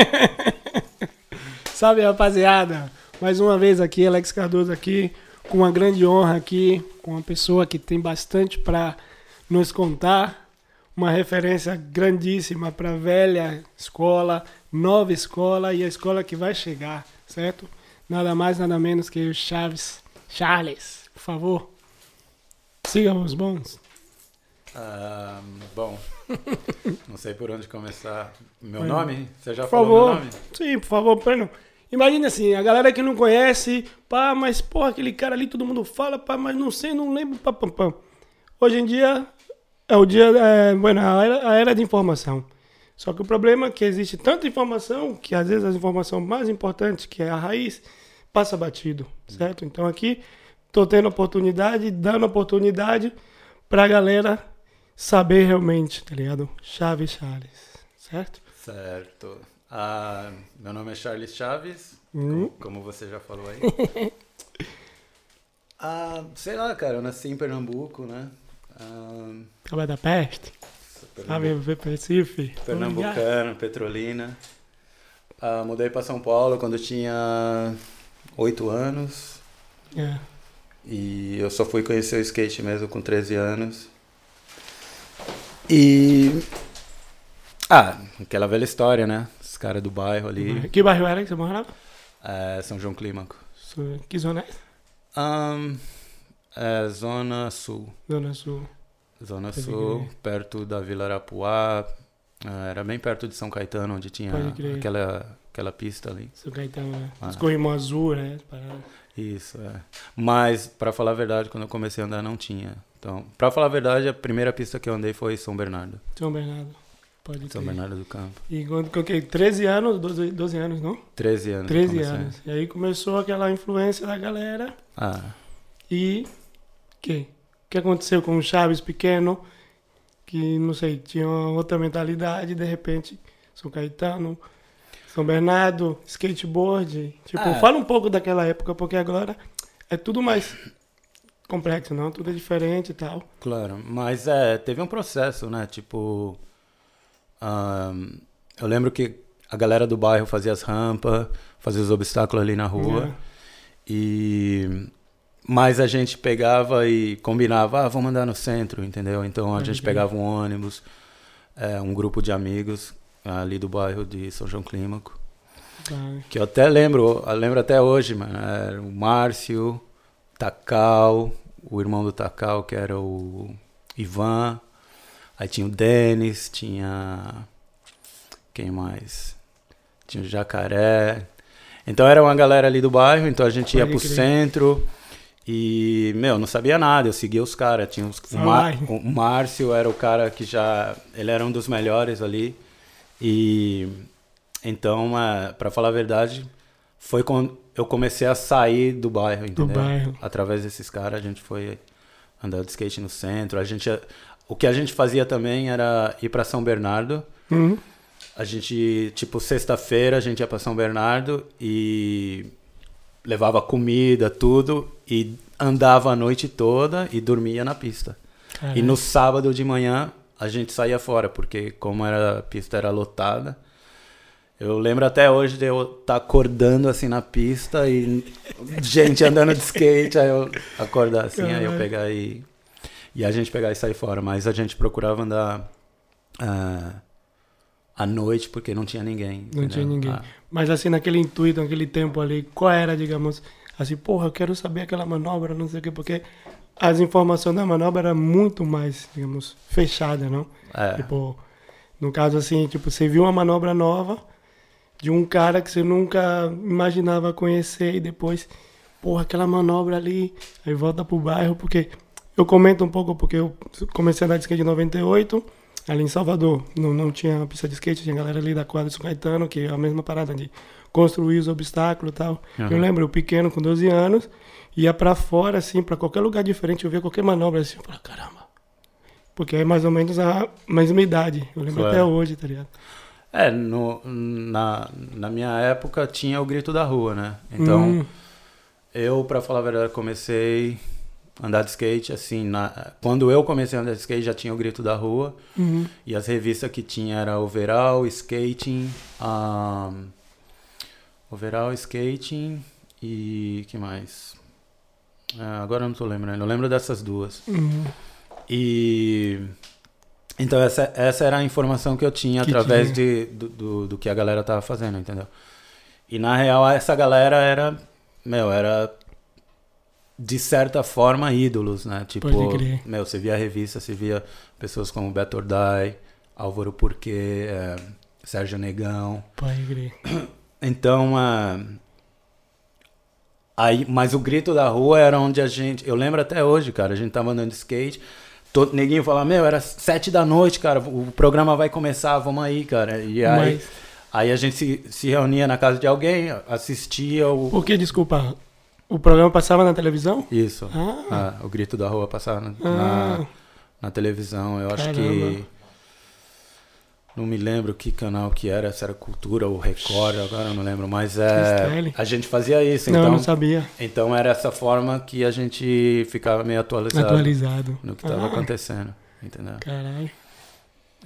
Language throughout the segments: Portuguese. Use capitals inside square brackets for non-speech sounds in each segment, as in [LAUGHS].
[LAUGHS] Salve, rapaziada. Mais uma vez aqui, Alex Cardoso aqui, com uma grande honra aqui, com uma pessoa que tem bastante para nos contar, uma referência grandíssima para a velha escola, nova escola e a escola que vai chegar, certo? Nada mais, nada menos que o Chaves. Charles, por favor, siga os bons. Ah, bom, [LAUGHS] não sei por onde começar. Meu nome? Você já Por falou favor. meu nome? Sim, por favor, Breno. Imagina assim, a galera que não conhece, pá, mas porra, aquele cara ali todo mundo fala, pá, mas não sei, não lembro, pá, pá, pá. Hoje em dia é o dia, é, bueno, a era, a era de informação. Só que o problema é que existe tanta informação que às vezes a informação mais importante, que é a raiz, passa batido, certo? Então aqui tô tendo oportunidade, dando oportunidade pra galera saber realmente, tá ligado? Chaves Charles, certo? Certo. Ah, meu nome é Charles Chaves, Hum. como, você já falou aí. [LAUGHS] ah, sei lá, cara, eu nasci em Pernambuco, né? Ah, Acaba da peste. sou Sabe, Recife. Pernambucano, Petrolina. Ah, mudei para São Paulo quando eu tinha oito anos. É. E eu só fui conhecer o skate mesmo com 13 anos. E. Ah, aquela velha história, né? Os caras do bairro ali. Que bairro era que você morava? É, São João Clímaco. Que zona é? Ahn, é, Zona Sul. Zona Sul. Zona Sul, perto da Vila Arapuá. Ah, era bem perto de São Caetano, onde tinha aquela, aquela pista ali. São Caetano, né? Ah. Os corrimão azul, né? Parada. Isso, é. Mas, pra falar a verdade, quando eu comecei a andar, não tinha. Então, pra falar a verdade, a primeira pista que eu andei foi São Bernardo. São Bernardo. Pode São crer. Bernardo do Campo. E quando coloquei 13 anos, 12, 12 anos, não? 13 anos. que 13 comecei. anos. E aí começou aquela influência da galera. Ah, E que? O que aconteceu com o Chaves pequeno? Que, não sei, tinha outra mentalidade, de repente, São Caetano, São Bernardo, skateboard. Tipo, Ah. fala um pouco daquela época, porque agora é tudo mais complexo, não? Tudo é diferente e tal. claro. Mas é, teve um processo, né? Tipo. ahn, eu lembro que a galera do bairro fazia as rampas, fazia os obstáculos ali na rua. É. E. Mas a gente pegava e combinava, ah, vamos andar no centro, entendeu? Então a gente crer. pegava um ônibus, é, um grupo de amigos ali do bairro de São João Clímaco. Que eu até lembro, eu lembro até hoje, mano. Era o Márcio, Takal, o irmão do Takal, que era o Ivan. Aí tinha o Denis, tinha. Quem mais? Tinha o Jacaré. Então era uma galera ali do bairro, então a gente ia pro centro. E, meu, não sabia nada, eu seguia os caras. Tinha os, o, Só Mar- o Márcio era o cara que já. Ele era um dos melhores ali. E. Então, é, para falar a verdade, foi quando eu comecei a sair do bairro, Do entendeu? bairro. Através desses caras, a gente foi andar de skate no centro. A gente, o que a gente fazia também era ir para São Bernardo. Uhum. A gente, tipo, sexta-feira a gente ia para São Bernardo e levava comida, tudo, e andava a noite toda e dormia na pista. E Caralho. no sábado de manhã a gente saía fora, porque como era, a pista era lotada, eu lembro até hoje de eu estar acordando assim na pista e gente andando de skate, aí eu acordar assim, aí eu pegar e. E a gente pegar e sair fora. Mas a gente procurava andar ah, à noite porque não tinha ninguém. Não entendeu? tinha ninguém. Ah, Mas assim, naquele intuito, naquele tempo ali, qual era, digamos, assim, porra, eu quero saber aquela manobra, não sei o quê, porque as informações da manobra eram muito mais, digamos, fechada, não? é. Tipo, no caso assim, tipo, você viu uma manobra nova de um cara que você nunca imaginava conhecer e depois, porra, aquela manobra ali, aí volta pro bairro, porque eu comento um pouco porque eu comecei a andar de skate em 98, ali em Salvador, não, não tinha pista de skate, tinha galera ali da quadra de São Caetano, que é a mesma parada de construir os obstáculos e tal. Eu Aham. lembro, eu pequeno, com 12 anos, ia pra fora, assim, pra qualquer lugar diferente, eu via qualquer manobra assim, eu falava, caramba. Porque é mais ou menos a mesma idade. Eu lembro Claro. até hoje, tá ligado? É, no, na, na minha época tinha o grito da rua, né? Então, Hum, eu, pra falar a verdade, comecei andar de skate, assim, na, quando eu comecei a andar de skate já tinha o Grito da Rua, Uhum. e as revistas que tinha era Overall, Skating, um, Overall, Skating e que mais? Ah, agora eu não tô lembrando, eu lembro dessas duas. Uhum. E então essa, essa era a informação que eu tinha Que através tinha. de, do, do, do que a galera tava fazendo, entendeu? E na real essa galera era, meu, era de certa forma ídolos, né? Tipo, meu, você via a revista, você via pessoas como Beto Ordai, Álvaro Porquê, eh, Sérgio Negão. Pode crer. [CLEARS THROAT] Então, ah, aí, mas o grito da rua era onde a gente. Eu lembro até hoje, cara. A gente tava andando de skate. Todo neguinho falava: Meu, era sete da noite, cara. O programa vai começar, vamos aí, cara. E aí, Mas, aí a gente se, se reunia na casa de alguém, assistia o. por que, desculpa, o programa passava na televisão? Isso. Ah, Ah, o grito da rua passava na, ah, na, na televisão. Eu acho Caramba. que. Não me lembro que canal que era, se era Cultura ou Record, agora eu não lembro. Mas é, a gente fazia isso, não, então. não sabia. Então era essa forma que a gente ficava meio atualizado, Atualizado. no que estava Ah, acontecendo, entendeu? Caralho.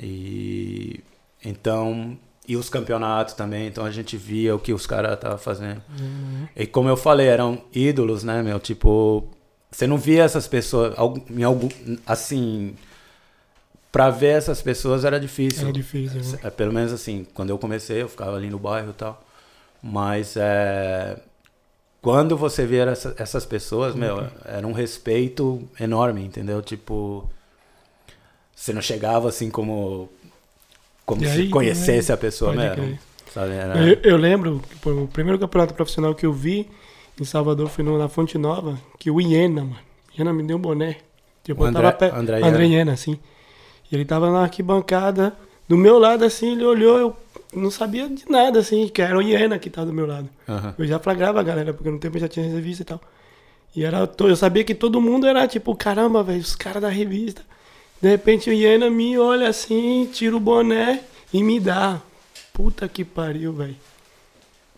E então e os campeonatos também, então a gente via o que os caras estavam fazendo. Uhum. E como eu falei, eram ídolos, né, meu? Tipo, você não via essas pessoas algum- em algum assim, Pra ver essas pessoas era difícil. Era difícil. né? É, pelo menos assim, quando eu comecei, eu ficava ali no bairro e tal. Mas é, quando você vê essa, essas pessoas, meu, era um respeito enorme, entendeu? Tipo, você não chegava assim como como E se aí, conhecesse a pessoa, né? Era- Eu, eu lembro pô, o primeiro campeonato profissional que eu vi em Salvador foi no, na Fonte Nova, que o Iena, mano. Iena me deu um boné. Tipo, O eu André- tava André André Iena. Iena, assim. E ele tava na arquibancada, do meu lado, assim, ele olhou, eu não sabia de nada, assim, que era o Iena que tava do meu lado. Aham. Eu já flagrava a galera, porque no tempo eu já tinha revista e tal. E era, eu sabia que todo mundo era tipo, caramba, velho, os caras da revista. De repente o Iena me olha assim, tira o boné e me dá. Puta que pariu, velho.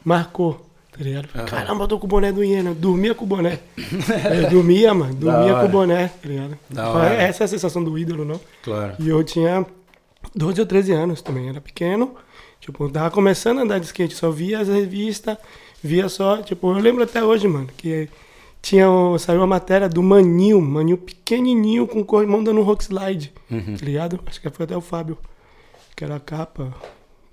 Marcou, tá ligado? Aham. Caramba, eu tô com o boné do Iena. Eu dormia com o boné. eu [LAUGHS] dormia, mano. Dormia com o boné, tá ligado? Essa é a sensação do ídolo, não? Claro. E eu tinha 12 ou 13 anos também, era pequeno. Tipo, tava começando a andar de skate, só via as revistas, via só, tipo, eu lembro até hoje, mano, que tinha, saiu a matéria do Manil, Manil pequenininho com o corrimão dando um rock slide, Uhum. tá ligado? Acho que foi até o Fábio, que era a capa,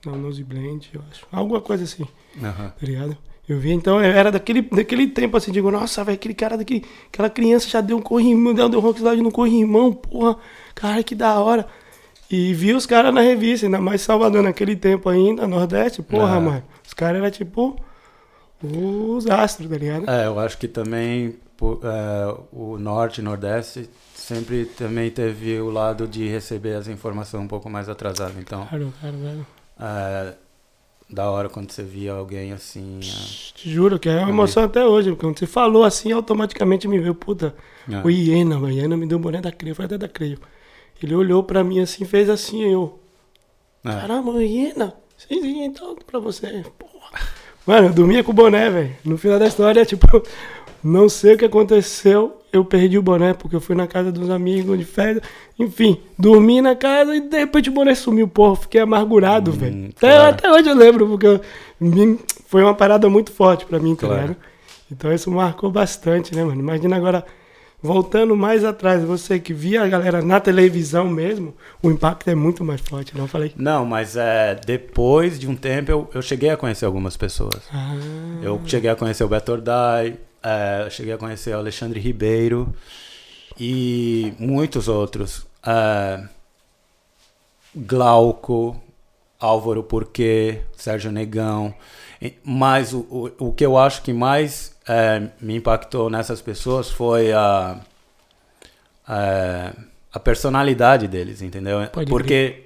não, Nose Blend, eu acho, alguma coisa assim, Aham. tá ligado? Eu vi, então, eu era daquele, daquele tempo assim, digo, nossa, velho, aquele cara daqui, aquela criança já deu um corrimão, deu um rock slide no corrimão, porra, cara, que da hora. E vi os caras na revista, ainda mais Salvador naquele tempo ainda, Nordeste, porra, Ah. mano. Os caras eram tipo os astros, tá ligado? É, eu acho que também é, o Norte e Nordeste sempre também teve o lado de receber as informações um pouco mais atrasado. Então, Claro, claro, claro. é, da hora quando você via alguém assim. Te juro que é uma emoção até hoje. porque Quando você falou assim, automaticamente me veio, puta, é, o Iena, mano. Iena me deu o boné da Creio, foi até da Creio. Ele olhou pra mim assim, fez assim, eu. é, Caramba, o Iena. Sim, então pra você. Porra. Mano, eu dormia com o boné, velho. No final da história, [LAUGHS] tipo, não sei o que aconteceu. Eu perdi o boné porque eu fui na casa dos amigos de férias. Enfim, dormi na casa e de repente o boné sumiu, porra. Fiquei amargurado, Hum, velho. Até, claro. até hoje eu lembro, porque eu- foi uma parada muito forte pra mim, tá Claro. ligado? Então isso marcou bastante, né, mano? Imagina agora, voltando mais atrás, você que via a galera na televisão mesmo, o impacto é muito mais forte, não falei? Não, mas é, depois de um tempo eu, eu cheguei a conhecer algumas pessoas. Ah, Eu cheguei a conhecer o Beto Ordai, eu cheguei a conhecer o Alexandre Ribeiro e muitos outros. É, Glauco, Álvaro Porquê, Sérgio Negão. Mas o, o, o que eu acho que mais é, me impactou nessas pessoas foi a, a, a personalidade deles, entendeu? Pode Porque,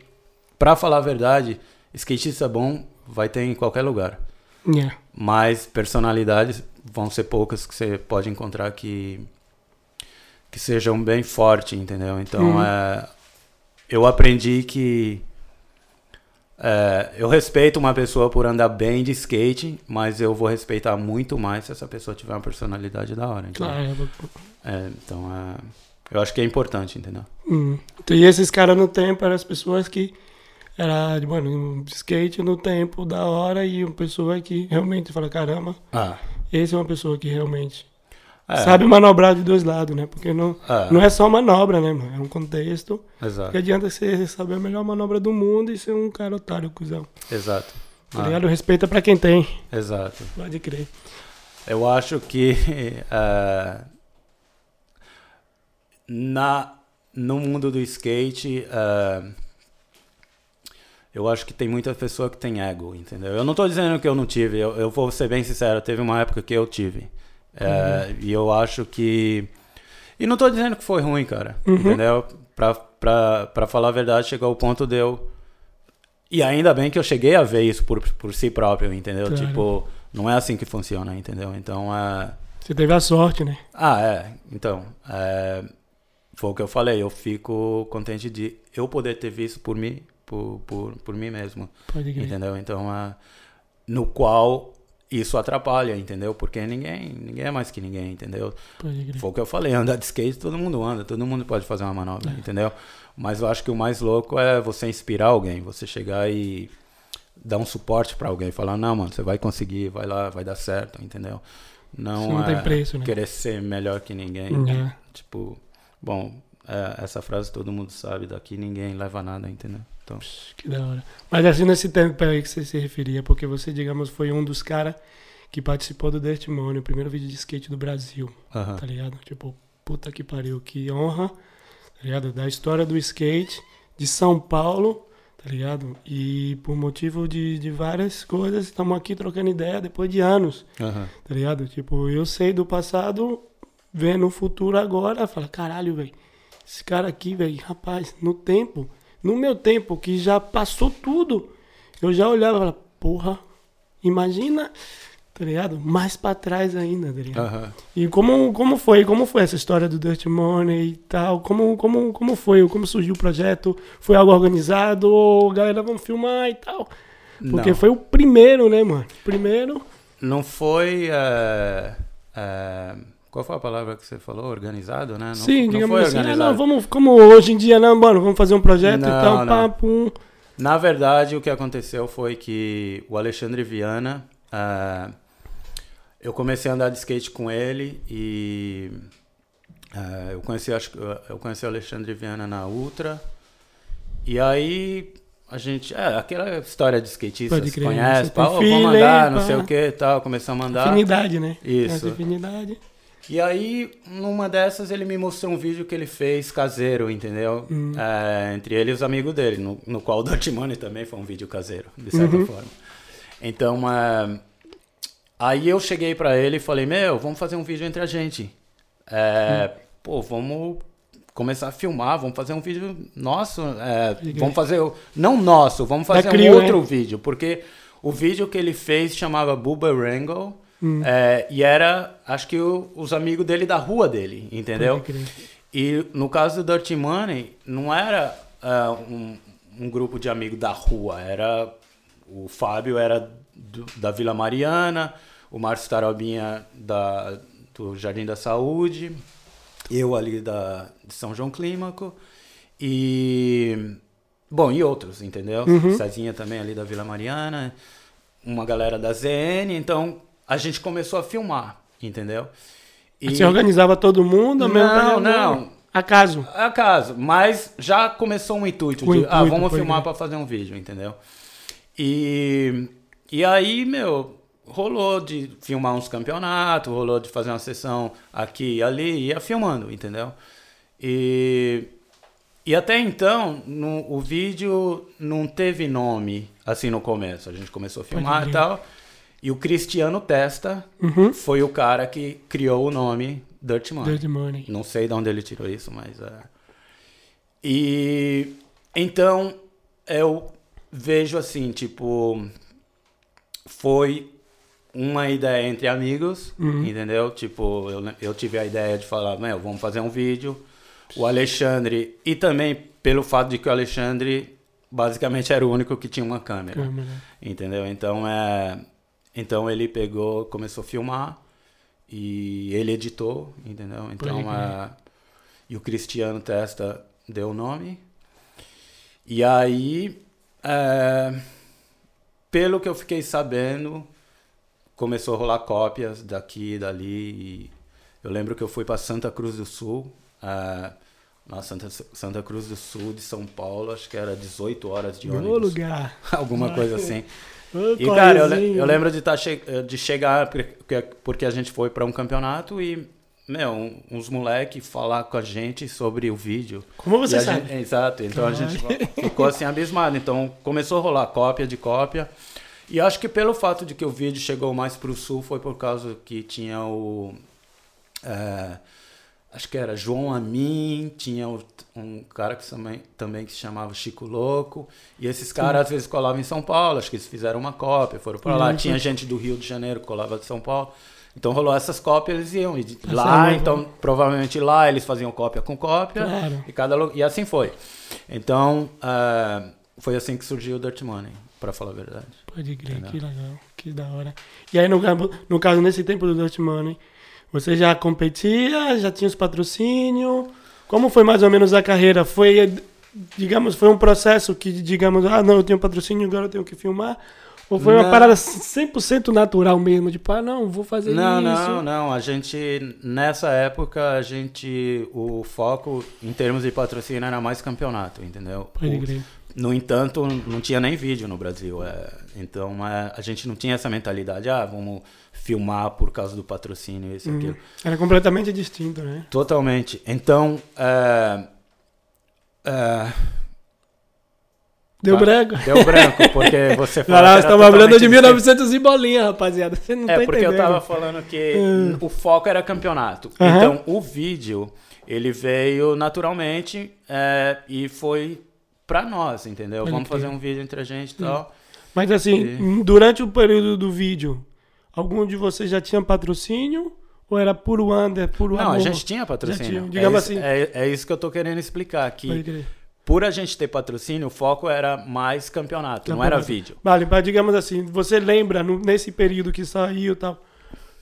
pra falar a verdade, skatista bom vai ter em qualquer lugar. Yeah. Mas personalidades vão ser poucas que você pode encontrar que que sejam bem fortes, entendeu? Então Uhum. é, eu aprendi que é, eu respeito uma pessoa por andar bem de skate, mas eu vou respeitar muito mais se essa pessoa tiver uma personalidade da hora. entendeu? Claro. É, então, é, eu acho que é importante, entendeu? Hum. Então, e esses caras no tempo eram as pessoas que era, mano, um skate no tempo da hora e uma pessoa que realmente fala, caramba, Ah, esse é uma pessoa que realmente é, sabe manobrar de dois lados, né? Porque não, É. não é só manobra, né, mano? É um contexto. exato, Que adianta você saber a melhor manobra do mundo e ser um cara otário, cuzão. exato. Tá Ah, ligado? Respeita pra quem tem. exato. Pode crer. Eu acho que eh, [LAUGHS] na, no mundo do skate, eh, eu acho que tem muita pessoa que tem ego, entendeu? Eu não tô dizendo que eu não tive, eu, eu vou ser bem sincero, teve uma época que eu tive. Eh, E eu acho que. E não tô dizendo que foi ruim, cara, Uhum. entendeu? Pra, pra, pra falar a verdade, chegou ao ponto de eu. E ainda bem que eu cheguei a ver isso por, por si próprio, entendeu? Claro. Tipo, não é assim que funciona, entendeu? Então, é. Você teve a sorte, né? Ah, é. Então, é, foi o que eu falei. Eu fico contente de eu poder ter visto por mim, por, por, por mim mesmo, Pode crer. entendeu? Então, é, no qual isso atrapalha, entendeu? Porque ninguém, ninguém é mais que ninguém, entendeu? Pode crer. Foi o que eu falei. Andar de skate, todo mundo anda, todo mundo pode fazer uma manobra, entendeu? Mas eu acho que o mais louco é você inspirar alguém, você chegar e dar um suporte pra alguém, falar não, mano, você vai conseguir, vai lá, vai dar certo, entendeu? Não, Isso não tem é preço, né? querer ser melhor que ninguém. É. Tipo, bom, é, essa frase todo mundo sabe, daqui ninguém leva nada, entendeu? Então, Que da hora. Mas assim, nesse tempo aí que você se referia, porque você, digamos, foi um dos caras que participou do Dirt Money, o primeiro vídeo de skate do Brasil, aham, tá ligado? Tipo, puta que pariu, que honra, tá ligado? Da história do skate de São Paulo, tá ligado? E por motivo de, de várias coisas, estamos aqui trocando ideia depois de anos, tá ligado? Tipo, eu sei do passado, vendo o futuro agora, fala, caralho, velho, esse cara aqui, velho, rapaz, no tempo, no meu tempo, que já passou tudo, eu já olhava e falava, porra, imagina, tá ligado? Mais pra trás ainda, tá ligado? aham. E como, como foi? Como foi essa história do Dirt Money e tal? Como, como, como foi? Como surgiu o projeto? Foi algo organizado? Ou galera, vamos filmar e tal? Porque Não. foi o primeiro, né, mano? Primeiro. Não foi. é, é, qual foi a palavra que você falou? Organizado, né? Não, Sim, não digamos foi assim. Ah, organizado. não, vamos, como hoje em dia, não, mano, vamos fazer um projeto Não, e tal, não. pum. Na verdade, o que aconteceu foi que o Alexandre Viana, ah, eu comecei a andar de skate com ele e ah, eu conheci, acho eu conheci o Alexandre Viana na Ultra e aí a gente, é, aquela história de skatista, Pode se crer, conhece, você pá, tem "Ô, feeling, vamos andar, não pá." sei o que, tal, começamos a andar. Afinidade, né? Isso. Essa afinidade. E aí, numa dessas, ele me mostrou um vídeo que ele fez caseiro, entendeu? Hum. É, entre ele e os amigos dele, no, no qual o Dirty Money também foi um vídeo caseiro, de certa Uhum. forma. Então, é, aí eu cheguei pra ele e falei, meu, vamos fazer um vídeo entre a gente. É, Hum. Pô, vamos começar a filmar, vamos fazer um vídeo nosso, é, vamos fazer, não nosso, vamos fazer um né? outro vídeo, porque o vídeo que ele fez chamava Booba Wrangle, Hum. é, e era, acho que o- os amigos dele da rua dele, entendeu? E no caso do Dirty Money, não era ah, um, um grupo de amigos da rua, era o Fábio era do- da Vila Mariana, o Márcio Tarobinha da, do Jardim da Saúde, eu ali da, de São João Clímaco e bom, e outros, entendeu? Uhum. Cezinha também ali da Vila Mariana, uma galera da ZN, então a gente começou a filmar, entendeu? E- Você organizava todo mundo? Não, não. Acaso? Acaso, mas já começou um intuito de, intuito, ah, vamos filmar pra fazer um vídeo, entendeu? E, e aí, meu, rolou de filmar uns campeonatos, rolou de fazer uma sessão aqui e ali, ia filmando, entendeu? E, e até então, no, o vídeo não teve nome, assim, no começo. A gente começou a filmar e tal. E o Cristiano Testa Uhum. foi o cara que criou o nome Dirty Money. Dirty Money. Não sei de onde ele tirou isso, mas é. E então eu vejo assim, tipo, foi uma ideia entre amigos, Uhum. entendeu? Tipo, eu, eu tive a ideia de falar, meu, vamos fazer um vídeo. O Alexandre, e também pelo fato de que o Alexandre basicamente era o único que tinha uma câmera, Câmera. entendeu? Então é, então ele pegou, começou a filmar e ele editou, entendeu? Então crer. é, e o Cristiano Testa deu o nome e aí é, pelo que eu fiquei sabendo começou a rolar cópias daqui e dali e eu lembro que eu fui para Santa Cruz do Sul é, na Santa, Santa Cruz do Sul de São Paulo, acho que era 18 horas de ônibus. lugar. [LAUGHS] Alguma coisa assim. E, cara, eu, le- eu lembro de, tá che de chegar, porque, porque a gente foi para um campeonato e, meu, uns moleques falar com a gente sobre o vídeo. Como você sabe? gente- exato, então a gente ficou assim abismado. Então começou a rolar cópia de cópia. E acho que pelo fato de que o vídeo chegou mais pro sul foi por causa que tinha o. é, acho que era João Amin, tinha um cara que também, também que se chamava Chico Louco. E esses caras às vezes colavam em São Paulo, acho que eles fizeram uma cópia, foram para lá. Uhum. Tinha gente do Rio de Janeiro que colava de São Paulo. Então rolou essas cópias, eles iam. E de- lá, é então, provavelmente lá eles faziam cópia com cópia. Claro. E, cada, e assim foi. Então, ah, foi assim que surgiu o Dirt Money, pra falar a verdade. Pode crer, Entendeu? que legal, que da hora. E aí, no, no caso, nesse tempo do Dirt Money, você já competia, já tinha os patrocínios? Como foi mais ou menos a carreira? Foi, digamos, foi um processo que, digamos, ah, não, eu tenho patrocínio, agora eu tenho que filmar? Ou foi uma Não. parada 100% natural mesmo, tipo, ah, não, vou fazer Não, isso? não, não. A gente, nessa época, a gente, o foco em termos de patrocínio era mais campeonato, entendeu? Pode crer. no entanto, não tinha nem vídeo no Brasil. é, então, é, a gente não tinha essa mentalidade, ah, vamos filmar por causa do patrocínio, isso e Uhum. aquilo. Era completamente distinto, né? Totalmente. Então, é, é, Deu Ah, branco. deu branco, [LAUGHS] porque você falou. Era estamos falando de diferente. 1900 e bolinha, rapaziada. Você não É, tá porque eu tava falando que Hum. o foco era campeonato. Então, o vídeo, ele veio naturalmente é, e foi pra nós, entendeu? Vamos fazer um vídeo entre a gente e tal. Mas assim, durante o período do vídeo, algum de vocês já tinha patrocínio? Ou era puro under, puro Não, a amor? gente tinha patrocínio. tinha, digamos é, isso, assim. é, é isso que eu tô querendo explicar, que por a gente ter patrocínio, o foco era mais campeonato, não era Campeonato. vídeo. Vale, mas digamos assim, você lembra no- nesse período que saiu e tal,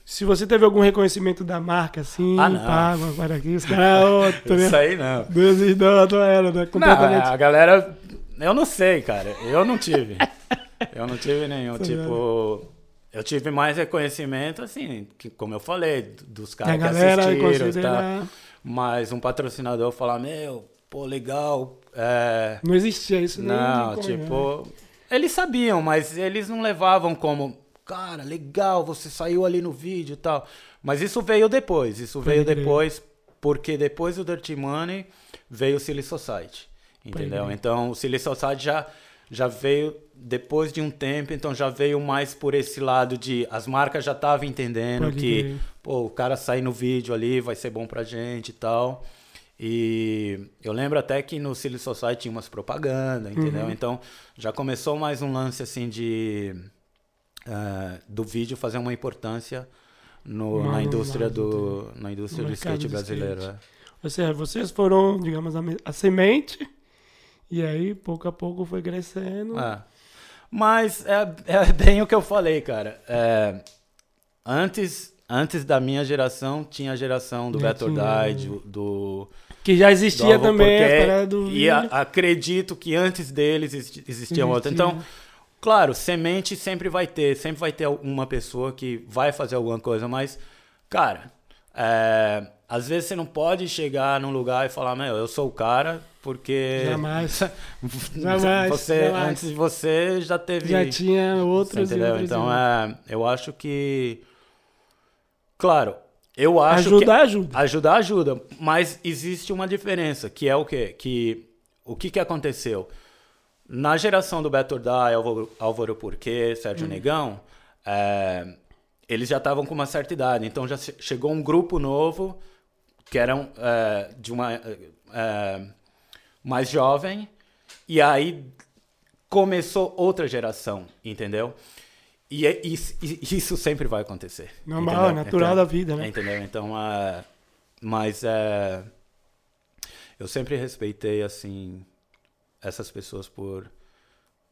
se você teve algum reconhecimento da marca, assim, Ah, não. pago, agora aqui, os caras, outro, né? Isso aí não. Deus e da outra era, né? Não, Completamente. a galera. Eu não sei, cara. Eu não tive. eu não tive nenhum. Tá tipo. Eu tive mais reconhecimento, assim, que, como eu falei, dos caras que assistiram e tal. Mas um patrocinador falar, meu, pô, legal. É, Não existia isso nem não, como, tipo. Eles sabiam, mas eles não levavam como, cara, legal, você saiu ali no vídeo e tal. Mas isso veio depois. Isso Pode veio crer. depois, porque depois do Dirty Money veio o Silly Society. Entendeu? Então o Silly Society já, já veio depois de um tempo, então já veio mais por esse lado de as marcas já estavam entendendo Pode que pô, o cara sair no vídeo ali vai ser bom pra gente e tal. E eu lembro até que no Silly Society tinha umas propagandas, entendeu? Uhum. Então já começou mais um lance assim de eh, do vídeo fazer uma importância no- Uma- na indústria do na indústria do skate brasileiro. skate. é. Ou seja, vocês foram, digamos, a, a semente, e aí, pouco a pouco, foi crescendo. É. Mas é, é [LAUGHS] bem o que eu falei, cara. É, antes, antes da minha geração, tinha a geração do Beto. Die, do, Que já existia também do E a- acredito que antes deles existi- existiam outras. Existia. Então, claro, semente sempre vai ter, sempre vai ter uma pessoa que vai fazer alguma coisa, mas, cara, é, às vezes você não pode chegar num lugar e falar, meu, eu sou o cara, porque. Jamais. [LAUGHS] Jamais, Você, jamais. antes de você já teve. Já tinha outros outros. Então, é, eu acho que. Claro, eu acho Ajuda, que. ajuda. Ajudar ajuda, mas existe uma diferença, que é o quê? Que o que, que aconteceu? Na geração do Beto Dai, Álvaro, Álvaro Porquê, Sérgio Negão, é, eles já estavam com uma certa idade, então já che- chegou um grupo novo, que eram é, de uma é, mais jovem, e aí começou outra geração, entendeu? E é- isso, isso sempre vai acontecer. Normal, entendeu? natural Então- da vida, né? Entendeu? Então, é, mas é, eu sempre respeitei, assim, essas pessoas por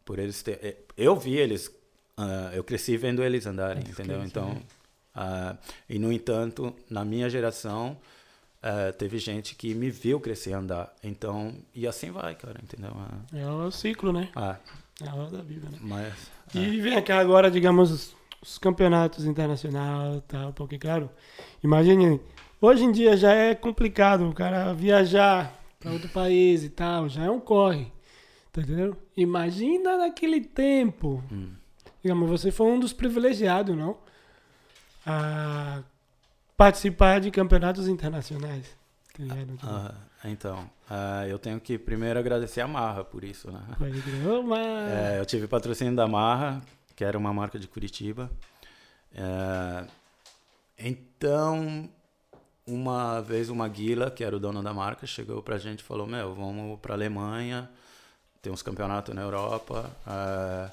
por eles ter, eh, eu vi eles, uh, eu cresci vendo eles andarem, entendeu? Então, uh, e no entanto, na minha geração, uh, teve gente que me viu crescer e andar. Então, e assim vai, cara, entendeu? Uh, É o ciclo, né? ah, É a hora da vida, né? mas E vem cá agora, digamos, os, os campeonatos internacionais, tal, porque, claro, imagine, hoje em dia já é complicado o cara viajar para outro país e tal, já é um corre, tá entendendo? Imagina naquele tempo, hum, digamos, você foi um dos privilegiados, não? A participar de campeonatos internacionais. tá ligado? ah, então, ah, eu tenho que primeiro agradecer a Marra por isso, né? É, eu tive patrocínio da Marra, que era uma marca de Curitiba. É, então, uma vez o Maguila, que era o dono da marca, chegou pra gente e falou: Meu, vamos pra Alemanha, tem uns campeonatos na Europa. é,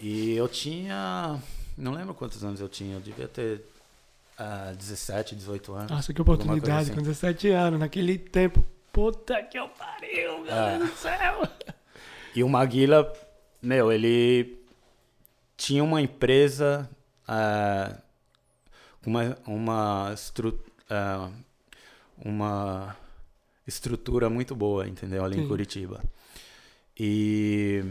e eu tinha. Não lembro quantos anos eu tinha, eu devia ter ah, 17, 18 anos. Nossa, que oportunidade, assim. com 17 anos, naquele tempo. Puta que eu pariu, meu É. Deus do céu. E o Maguila, meu, ele tinha uma empresa com uma, uma, estru, ah, uma estrutura muito boa, entendeu? Ali Sim. em Curitiba. E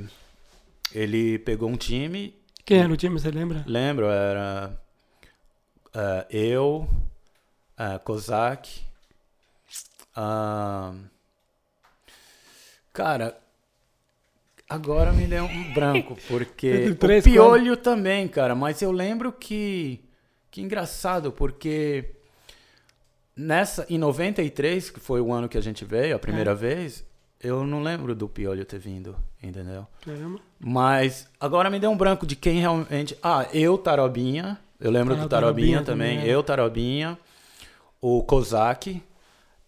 ele pegou um time, Quem era o time, você lembra? lembro, era ah, eu, ah, Kozak, ah, cara, agora me deu um branco, [LAUGHS] porque Entre o três, Piolho também, cara, mas eu lembro que, que engraçado, porque nessa, em 93, que foi o ano que a gente veio, a primeira É. vez, eu não lembro do Piolho ter vindo, entendeu? Caramba. Mas agora me deu um branco de quem realmente. Ah, eu, Tarobinha. Eu lembro Ah, do Tarobinha Tarobinha também. também, é. Eu, Tarobinha. O Kozak.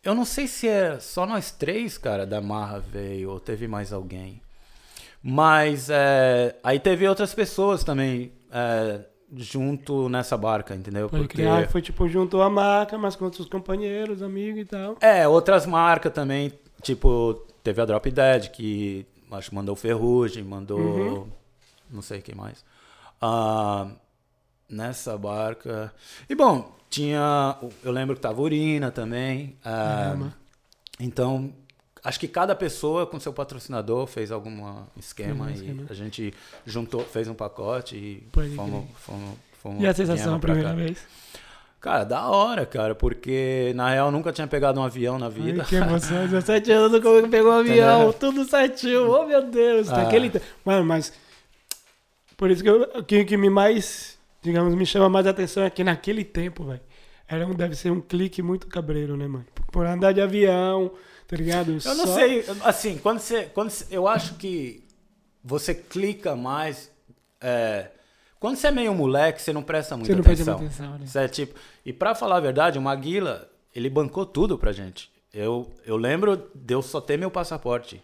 Eu não sei se é só nós três, cara, da Marra veio, ou teve mais alguém. Mas é, aí teve outras pessoas também é, junto nessa barca, entendeu? Pode Porque. criar, foi tipo, juntou a marca, mas com outros companheiros, amigos e tal. É, outras marcas também, tipo, teve a Drop Dead, que acho que mandou Ferrugem, mandou. Uhum. Não sei quem mais. Ah, nessa barca. E bom, tinha. Eu lembro que tava Urina também. ah, então, acho que cada pessoa com seu patrocinador fez algum esquema um e esquema. a gente juntou, fez um pacote e Pode fomos, fomos, fomos. E a sensação a primeira cá. vez? Cara, da hora, cara, porque na real nunca tinha pegado um avião na vida. Ai, que emoção, [LAUGHS] 17 anos que pegou um avião, tudo certinho, oh meu Deus, Ah. naquele tempo. Mano, mas por isso que eu- o que, que me mais, digamos, me chama mais atenção é que naquele tempo, velho, era um, deve ser um clique muito cabreiro, né, mano? Por andar de avião, tá ligado? Eu não sei, assim, quando você, quando você- eu acho que você clica mais, é, quando você é meio moleque, você não presta muita Você não presta atenção. muita atenção, né? Você é tipo, e pra falar a verdade, o Maguila, ele bancou tudo pra gente. Eu, eu lembro de eu só ter meu passaporte.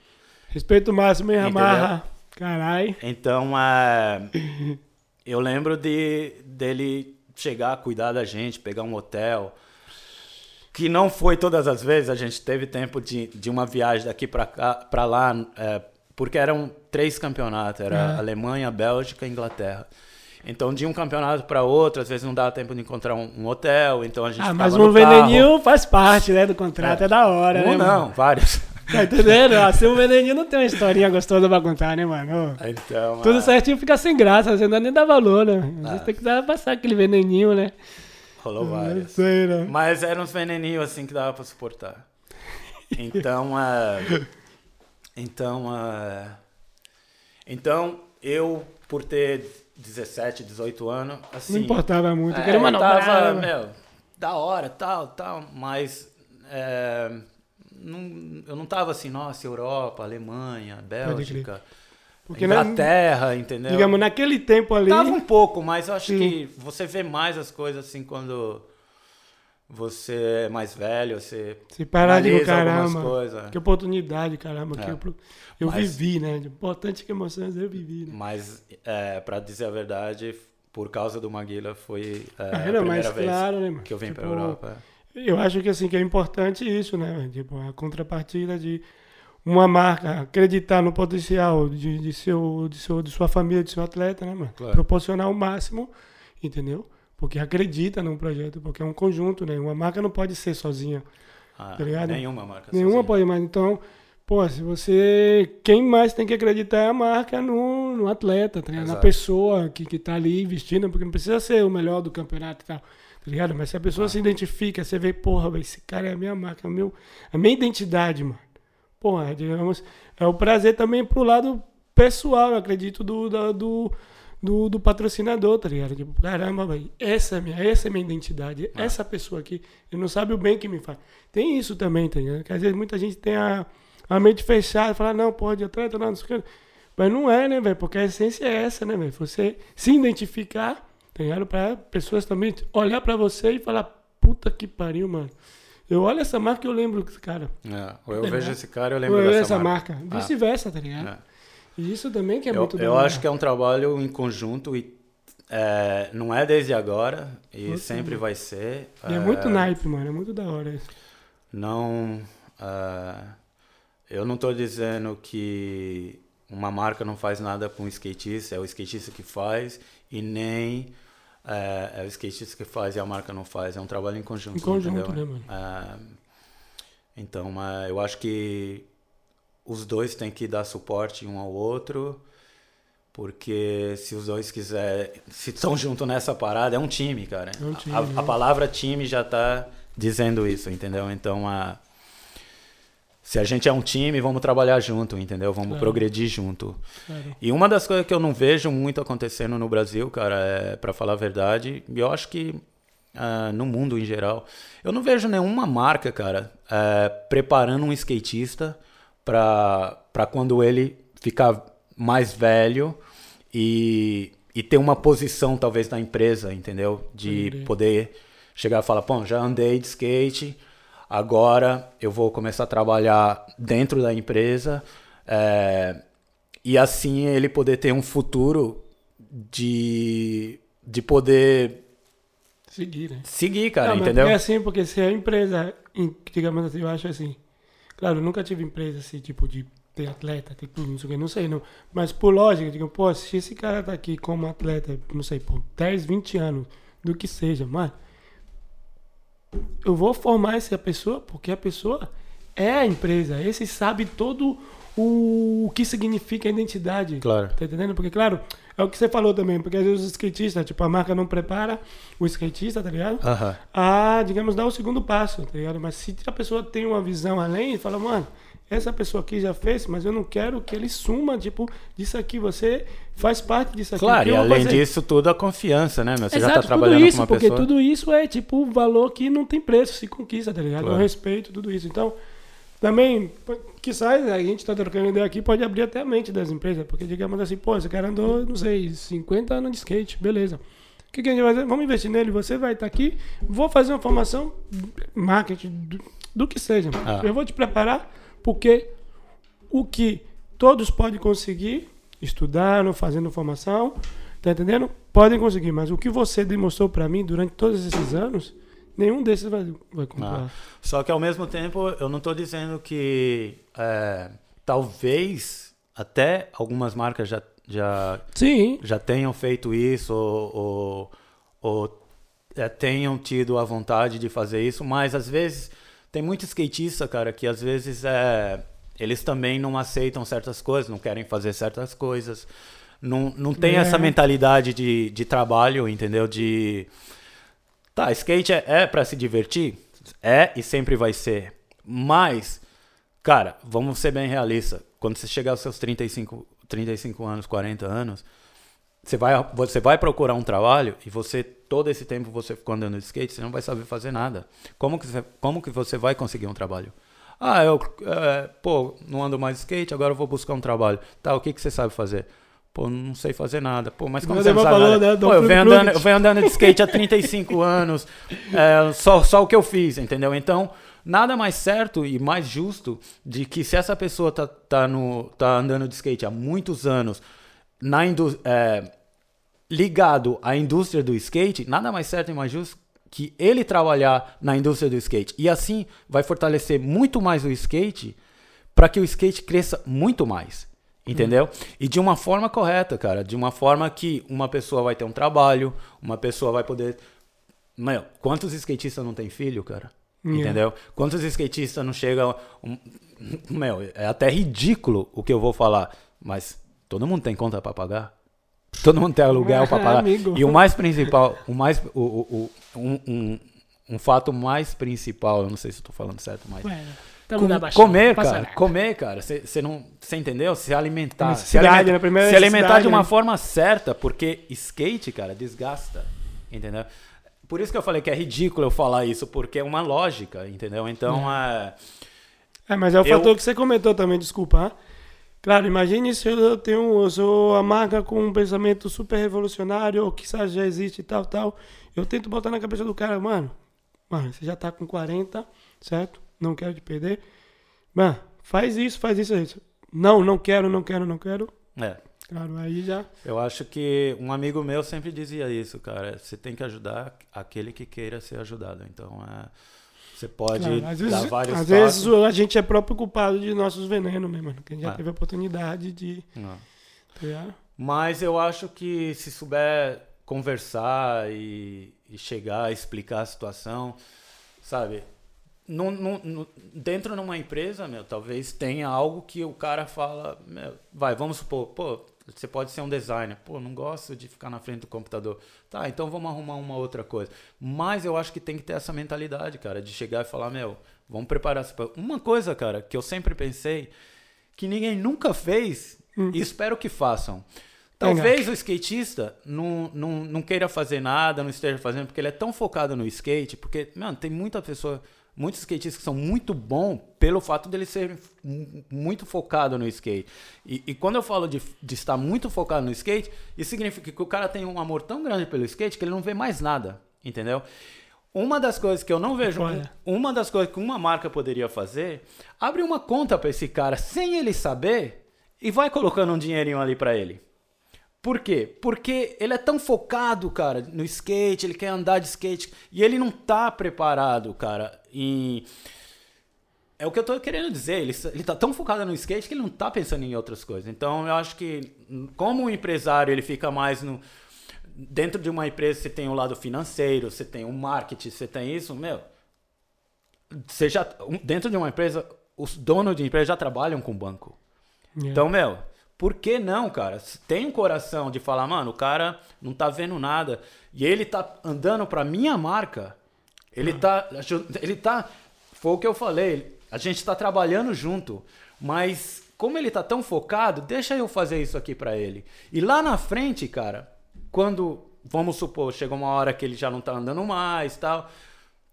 Respeito máximo em amarra. Carai. Então, é, [LAUGHS] eu lembro de dele chegar, cuidar da gente, pegar um hotel. Que não foi todas as vezes, a gente teve tempo de, de uma viagem daqui para lá, é, porque eram três campeonatos, era É. Alemanha, Bélgica e Inglaterra. Então, de um campeonato para outro, às vezes não dava tempo de encontrar um, um hotel, então a gente Ah, mas um veneninho faz parte, né, do contrato, é, da hora, Um né, não, mano? vários. Tá entendendo? Ah, se um veneninho não tem uma historinha gostosa pra contar, né, mano? Ô. Então, Tudo é, certinho fica sem graça, você não nem dá valor, né? Às vezes Ah. tem que dar, passar aquele veneninho, né? rolou Não vários. sei, né? Mas eram uns veneninhos assim que dava pra suportar. Então, é, então, é, então eu por ter 17, 18 anos, assim, Não importava muito. é, queria eu tava, novela, né? meu, da hora, tal, tal, mas é, não, eu não tava assim, nossa, Europa, Alemanha, Bélgica, Porque, Inglaterra, entendeu? digamos, naquele tempo ali... Tava um pouco, mas eu acho Sim. que você vê mais as coisas assim quando você é mais velho, você Se parar de caramba. coisas. Que oportunidade, caramba. Que É. eu, eu Mas- vivi, né? Importante que emoções eu vivi, né? Mas, é, pra dizer a verdade, por causa do Maguila, foi é, a primeira mas vez claro, né, mano? que eu vim Tipo, pra Europa. Eu acho que assim que é importante isso, né? Tipo, a contrapartida de uma marca acreditar no potencial de, de, seu, de, seu, de sua família, de seu atleta, né, mano? Claro. Proporcionar o máximo, entendeu? Porque acredita no projeto, porque é um conjunto, né? Uma marca não pode ser sozinha, Ah, Tá ligado? nenhuma marca. nenhuma sozinha. pode mais. Então, pô, se você. Quem mais tem que acreditar é a marca no, no atleta, tá na pessoa que, que tá ali vestindo, porque não precisa ser o melhor do campeonato e tal. Ligado? Mas se a pessoa Ah. se identifica, você vê, porra, esse cara é a minha marca, é meu, a minha identidade, mano. Porra, digamos, é o prazer também pro lado pessoal, eu acredito, do, da- do, do, do patrocinador, tá ligado? Tipo, caramba, velho, essa é minha, essa é minha identidade, Ah. essa pessoa aqui, ele não sabe o bem que me faz. Tem isso também, tá ligado? Que às vezes muita gente tem a, a mente fechada, fala, não, pode atleta, não, não sei o que. Mas não é, né, velho? Porque a essência é essa, né, velho? Você se identificar, tá ligado? Pra pessoas também olhar pra você e falar, puta que pariu, mano. Eu olho essa marca e eu lembro desse cara. É, ou eu Tá vejo ligado? esse cara eu Eu lembro olho dessa essa marca. marca. Vice-versa, tá ligado? É. E isso também que é eu muito eu acho que é um trabalho em conjunto e é, não é desde agora e Muito sempre vai ser. E é muito naipe, mano. É muito da hora isso. Não, é, eu não estou dizendo que uma marca não faz nada com o skatista, é o skatista que faz e nem é, é o skatista que faz e a marca não faz. É um trabalho em conjunto. Em conjunto, entendeu? né, mano? É, então, é, eu acho que os dois têm que dar suporte um ao outro, porque se os dois quiserem, se estão juntos nessa parada, é um time, cara. É um time, a, né? a palavra time já tá dizendo isso, entendeu? Então, a, se a gente é um time, vamos trabalhar junto, entendeu? Vamos Claro. progredir junto. Claro. E uma das coisas que eu não vejo muito acontecendo no Brasil, cara, é, para falar a verdade, e eu acho que ah, no mundo em geral, eu não vejo nenhuma marca, cara, eh, preparando um skatista para quando ele ficar mais velho e, e ter uma posição, talvez, na empresa, entendeu? De Entendi. poder chegar e falar, pô, já andei de skate, agora eu vou começar a trabalhar dentro da empresa. eh, e assim ele poder ter um futuro de, de poder Seguir, né? seguir, cara, Não, entendeu? É assim, porque se a empresa, em- digamos assim, eu acho assim. Claro, nunca tive empresa assim, tipo, de ter atleta, ter tudo, não sei o que, não sei, não. Mas por lógica, digo, pô, se esse cara tá aqui como atleta, não sei, por 10, 20 anos, do que seja, mano, eu vou formar essa pessoa porque a pessoa é a empresa. Esse sabe todo o, que significa a identidade. Claro. Tá entendendo? Porque, claro, é o que você falou também, porque às vezes os skatistas, tipo, a marca não prepara o skatista, tá ligado? Aham. a, digamos, dar o segundo passo, tá ligado? Mas se a pessoa tem uma visão além, fala, mano, essa pessoa aqui já fez, mas eu não quero que ele suma, tipo, disso aqui. Você faz parte disso aqui. Claro, e além fazer? disso, tudo a confiança, né, meu? Você já Exato, tá trabalhando isso, com uma porque pessoa. tudo isso é, tipo, um valor que não tem preço, se conquista, tá ligado? Claro. O respeito, tudo isso. Então, também, que sai, a gente tá trocando ideia aqui, pode abrir até a mente das empresas, porque digamos assim, pô, esse cara andou, não sei, 50 anos de skate, beleza. O que, que a gente vai fazer? Vamos investir nele, você vai estar aqui, vou fazer uma formação, marketing, do, do que seja. Ah. Eu vou te preparar, porque o que todos podem conseguir, estudando, fazendo formação, tá entendendo? Podem conseguir, mas o que você demonstrou pra mim durante todos esses anos, nenhum desses vai, vai comprar. Só que ao mesmo tempo, eu não tô dizendo que é, talvez até algumas marcas já, já, Sim, já tenham feito isso ou, ou, ou, é, tenham tido a vontade de fazer isso, mas às vezes tem muito skatista, cara, que às vezes é, eles também não aceitam certas coisas, não querem fazer certas coisas, não, não tem É. essa mentalidade de, de trabalho, entendeu? De Tá, skate é, é para se divertir? É e sempre vai ser. Mas, cara, vamos ser bem realistas. Quando você chegar aos seus 35, 35 anos, 40 anos, você vai, você vai procurar um trabalho e você, todo esse tempo você ficou andando de skate, você não vai saber fazer nada. Como que você, como que você vai conseguir um trabalho? Ah, eu, é, pô, não ando mais de skate, agora eu vou buscar um trabalho. Tá, o que, que você sabe fazer? Pô, não sei fazer nada. Pô, mas como O você não sabe falou, nada? né, Pô, eu venho, andando, eu venho andando de skate há 35 [LAUGHS] anos, é, só, só o que eu fiz, entendeu? Então, nada mais certo e mais justo de que se essa pessoa tá, tá, no, tá andando de skate há muitos anos, na é, ligado à indústria do skate, nada mais certo e mais justo que ele trabalhar na indústria do skate. E assim vai fortalecer muito mais o skate para que o skate cresça muito mais. Entendeu? E de uma forma correta, cara. De uma forma que uma pessoa vai ter um trabalho, uma pessoa vai poder. Meu, quantos skatistas não tem filho, cara? Yeah. Entendeu? Quantos skatistas não chegam. Meu, é até ridículo o que eu vou falar. Mas todo mundo tem conta para pagar. Todo mundo tem aluguel para [LAUGHS] pagar. Amigo. E o mais principal, o mais. O, o, o- um, um, um fato mais principal, eu não sei se eu tô falando certo, mas. Ué, Com- comer, cara. nada. Comer, cara. Você não. Você entendeu? Se alimentar. Se alimentar, né? É se alimentar de necessidade, uma né? forma certa, porque skate, cara, desgasta. Entendeu? Por isso que eu falei que é ridículo eu falar isso, porque é uma lógica, entendeu? Então, é. É, mas é o Eu- fator que você comentou também, desculpa. ah. Claro, imagine se eu tenho eu sou a marca com um pensamento super revolucionário, ou que já existe e tal, tal. Eu tento botar na cabeça do cara, mano, mano, você já tá com 40, certo? Não quero te perder. Mano, faz isso, faz isso, isso. Não, não quero, não quero, não quero. é. Claro, aí já. Eu acho que um amigo meu sempre dizia isso, cara. Você tem que ajudar aquele que queira ser ajudado. Então, é, você pode Claro, às dar vezes, vários às vezes a gente é próprio culpado de nossos venenos, né, mano? Que a gente já É. teve a oportunidade de. Não. tá ligado? Mas eu acho que se souber conversar e, e chegar a explicar a situação, sabe? Num- num- num- dentro de uma empresa, meu, talvez tenha algo que o cara fala, meu, vai, vamos supor, pô, você pode ser um designer, pô, não gosto de ficar na frente do computador. Tá, então vamos arrumar uma outra coisa. Mas eu acho que tem que ter essa mentalidade, cara, de chegar e falar, meu, vamos preparar. essa pa- Uma coisa, cara, que eu sempre pensei, que ninguém nunca fez, e espero que façam. Talvez o skatista não, não, não queira fazer nada, não esteja fazendo, porque ele é tão focado no skate, porque, mano, tem muita pessoa, muitos skatistas que são muito bons pelo fato dele ser muito focado no skate. E, e quando eu falo de, de estar muito focado no skate, isso significa que o cara tem um amor tão grande pelo skate que ele não vê mais nada, entendeu? Uma das coisas que eu não vejo, Olha. uma das coisas que uma marca poderia fazer, abre uma conta para esse cara sem ele saber e vai colocando um dinheirinho ali para ele. Por quê? Porque ele é tão focado, cara, no skate, ele quer andar de skate e ele não tá preparado, cara, em é o que eu tô querendo dizer, ele, ele tá tão focado no skate que ele não tá pensando em outras coisas. Então eu acho que como o empresário ele fica mais no dentro de uma empresa você tem o lado financeiro, você tem o marketing, você tem isso, meu. Você já um- dentro de uma empresa, os donos de empresa já trabalham com banco. Yeah. Então, meu, por que não, cara? Tem um coração de falar, mano, o cara não tá vendo nada e ele tá andando pra minha marca. Ele tá, aju- ele tá, foi o que eu falei, a gente tá trabalhando junto, mas como ele tá tão focado, deixa eu fazer isso aqui pra ele. E lá na frente, cara, quando, vamos supor, chega uma hora que ele já não tá andando mais, tal,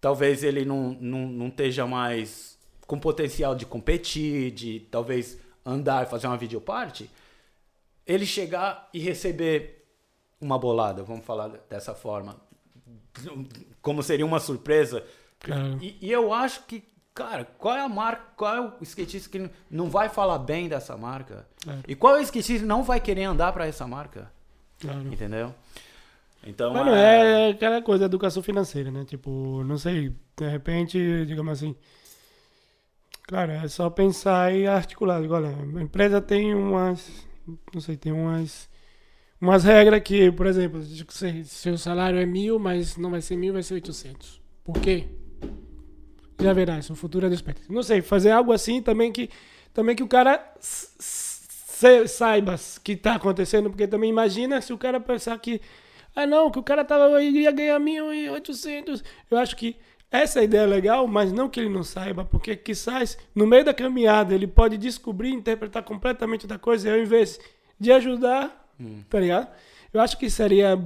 talvez ele não, não, não esteja mais com potencial de competir, de talvez andar e fazer uma videoparte, ele chegar e receber uma bolada, vamos falar dessa forma, como seria uma surpresa. Claro. E, e eu acho que, cara, qual é a marca, qual é o skatista que não vai falar bem dessa marca? Claro. E qual é o skatista que não vai querer andar para essa marca? Claro. Entendeu? Então, Mano, é- é aquela coisa, educação financeira, né? Tipo, não sei, de repente, digamos assim. Claro, é só pensar e articular. Olha, a empresa tem umas. Não sei, tem umas. Umas regras que, por exemplo, se seu salário é mil, mas não vai ser mil, vai ser 800. Por quê? Já verá, isso é o futuro é espectro. Não sei, fazer algo assim também que, também que o cara saiba que tá acontecendo, porque também imagina se o cara pensar que, ah não, que o cara tava, ia ganhar 1.800. Eu acho que essa ideia é legal, mas não que ele não saiba, porque quizás no meio da caminhada ele pode descobrir, interpretar completamente outra coisa, e ao invés de ajudar, tá ligado? Eu acho que seria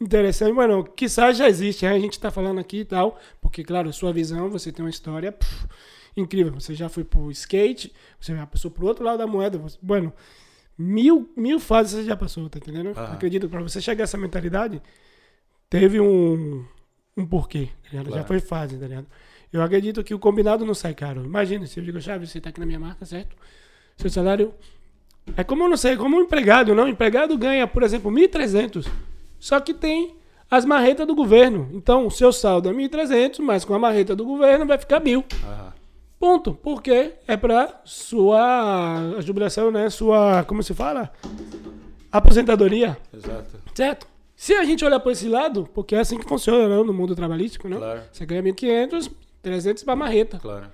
interessante, mano, quizás já existe, né? a gente tá falando aqui e tal, porque, claro, sua visão, você tem uma história pff, incrível, você já foi pro skate, você já passou pro outro lado da moeda, você, bueno, mil, mil fases você já passou, tá entendendo? Aham. Acredito, pra você chegar a essa mentalidade, teve um, um porquê, tá ligado? Já Claro. foi fase, tá ligado? Eu acredito que o combinado não sai caro. Imagina, se eu digo, Chaves, você tá aqui na minha marca, certo? Seu salário é como, eu não sei, como um empregado, não? O empregado ganha, por exemplo, 1.300, só que tem as marretas do governo. Então, o seu saldo é 1.300, mas com a marreta do governo vai ficar mil. Aham. Ponto. Porque é pra sua jubilação, né? Sua, como se fala? Aposentadoria. Exato. Certo? Se a gente olhar por esse lado, porque é assim que funciona né, no mundo trabalhístico, né? Claro. Você ganha 1.500, 300 pra marreta. Claro.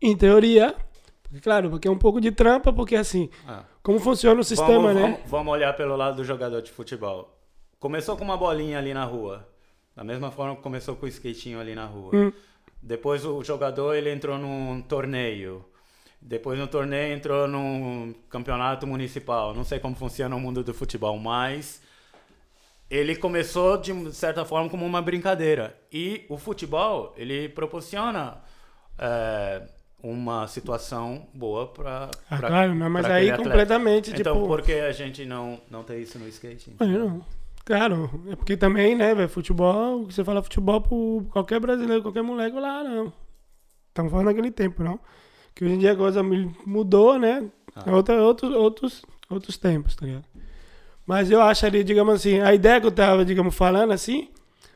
Em teoria, porque, claro, porque é um pouco de trampa, porque assim, Ah. como funciona o sistema, vamos, né? Vamos, vamos olhar pelo lado do jogador de futebol. Começou com uma bolinha ali na rua. Da mesma forma que começou com o skatinho ali na rua. Hum. Depois o jogador ele entrou num torneio. Depois no torneio entrou num campeonato municipal. Não sei como funciona o mundo do futebol, mas ele começou de certa forma como uma brincadeira. E o futebol ele proporciona é, uma situação boa para Ah, claro, não, mas aí completamente, então, tipo. por que a gente não, não tem isso no skate? Não. Claro, é porque também, né, velho, futebol, você fala futebol por qualquer brasileiro, qualquer moleque, lá, não. Estamos falando naquele tempo, não. Que hoje em dia a coisa mudou, né? Ah. É outra, outros, outros, outros tempos, tá ligado? Mas eu acho ali, digamos assim, a ideia que eu tava, digamos, falando assim,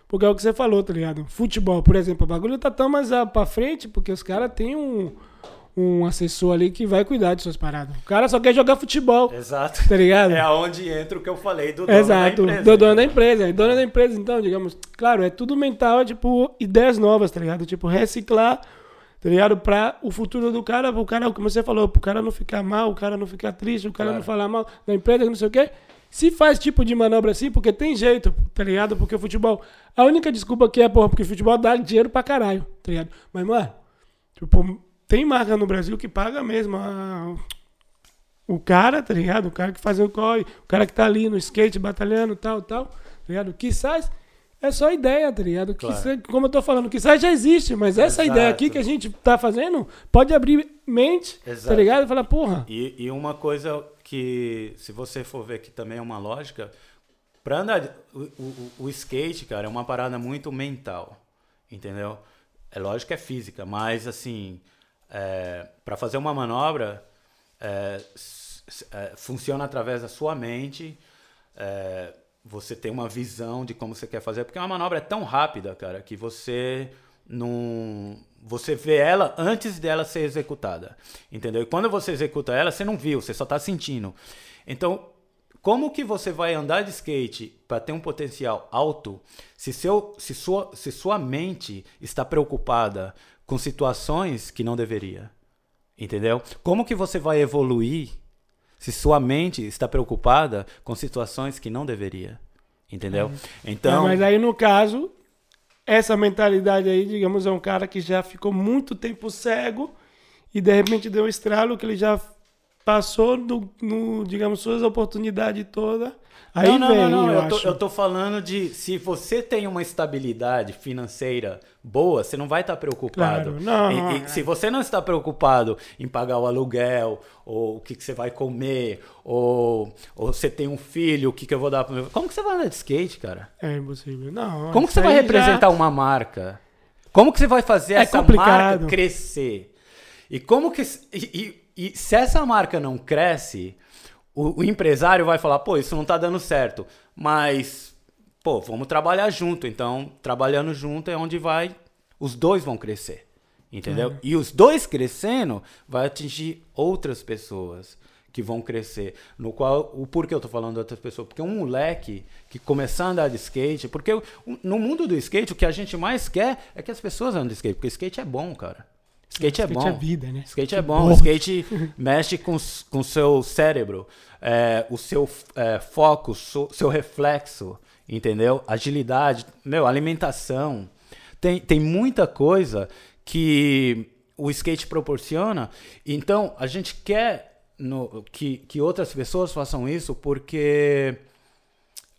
porque é o que você falou, tá ligado? Futebol, por exemplo, o bagulho tá tão mais ah, pra frente, porque os caras têm um, um assessor ali que vai cuidar de suas paradas. O cara só quer jogar futebol, Exato. tá ligado? É aonde entra o que eu falei do dono Exato, da empresa. do dono da empresa. E dono da empresa, então, digamos, claro, é tudo mental, é tipo, ideias novas, tá ligado? Tipo, reciclar, tá ligado? Pra o futuro do cara, o cara, como você falou, pro cara não ficar mal, o cara não ficar triste, o cara Claro. não falar mal da empresa, não sei o quê. Se faz tipo de manobra assim, porque tem jeito, tá ligado? Porque o futebol. A única desculpa que é, porra, porque o futebol dá dinheiro pra caralho, tá ligado? Mas, mano, tipo, tem marca no Brasil que paga mesmo a- o cara, tá ligado? O cara que faz o corre, o cara que tá ali no skate batalhando, tal, tal, tá ligado? Quizás é só ideia, tá ligado? Claro. Quizás, como eu tô falando, quizás já existe, mas essa Exato. ideia aqui que a gente tá fazendo pode abrir mente, tá Exato. ligado? E falar, porra, E, e uma coisa que, se você for ver que também é uma lógica, pra andar, o, o, o skate, cara, é uma parada muito mental, entendeu? É lógico que é física, mas assim, é, para fazer uma manobra, é, é, funciona através da sua mente, é, você tem uma visão de como você quer fazer, porque uma manobra é tão rápida, cara, que você não. Você vê ela antes dela ser executada. Entendeu? E quando você executa ela, você não viu, você só está sentindo. Então, como que você vai andar de skate para ter um potencial alto se, seu, se, sua, se sua mente está preocupada com situações que não deveria? Entendeu? Como que você vai evoluir se sua mente está preocupada com situações que não deveria? Entendeu? Então, É, mas aí no caso, essa mentalidade aí, digamos, é um cara que já ficou muito tempo cego e de repente deu um estralo que ele já passou no, no, digamos, suas oportunidades todas. Aí não, não, vem, não, não. eu, Eu, tô, eu tô falando de se você tem uma estabilidade financeira boa, você não vai estar preocupado. Claro, não, E- não, e é. se você não está preocupado em pagar o aluguel, ou o que, que você vai comer, ou, ou você tem um filho, o que, que eu vou dar meu. Como que você vai andar de skate, cara? É impossível. Não, Como que você vai representar já- uma marca? Como que você vai fazer É essa complicado. marca crescer? E como que e, e- e se essa marca não cresce, o, o empresário vai falar, pô, isso não tá dando certo. Mas, pô, vamos trabalhar junto. Então, trabalhando junto é onde vai, os dois vão crescer. Entendeu? É. E os dois crescendo vai atingir outras pessoas que vão crescer. No qual, o porquê eu tô falando de outras pessoas? Porque um moleque que começar a andar de skate, porque no mundo do skate o que a gente mais quer é que as pessoas andem de skate, porque skate é bom, cara. Skate é Skate bom. é vida, né? Skate é bom. bom. Skate [LAUGHS] mexe com o seu cérebro, é, o seu é, foco, so- seu reflexo, entendeu? Agilidade, meu, alimentação. Tem, tem muita coisa que o skate proporciona. Então, a gente quer no- que, que outras pessoas façam isso porque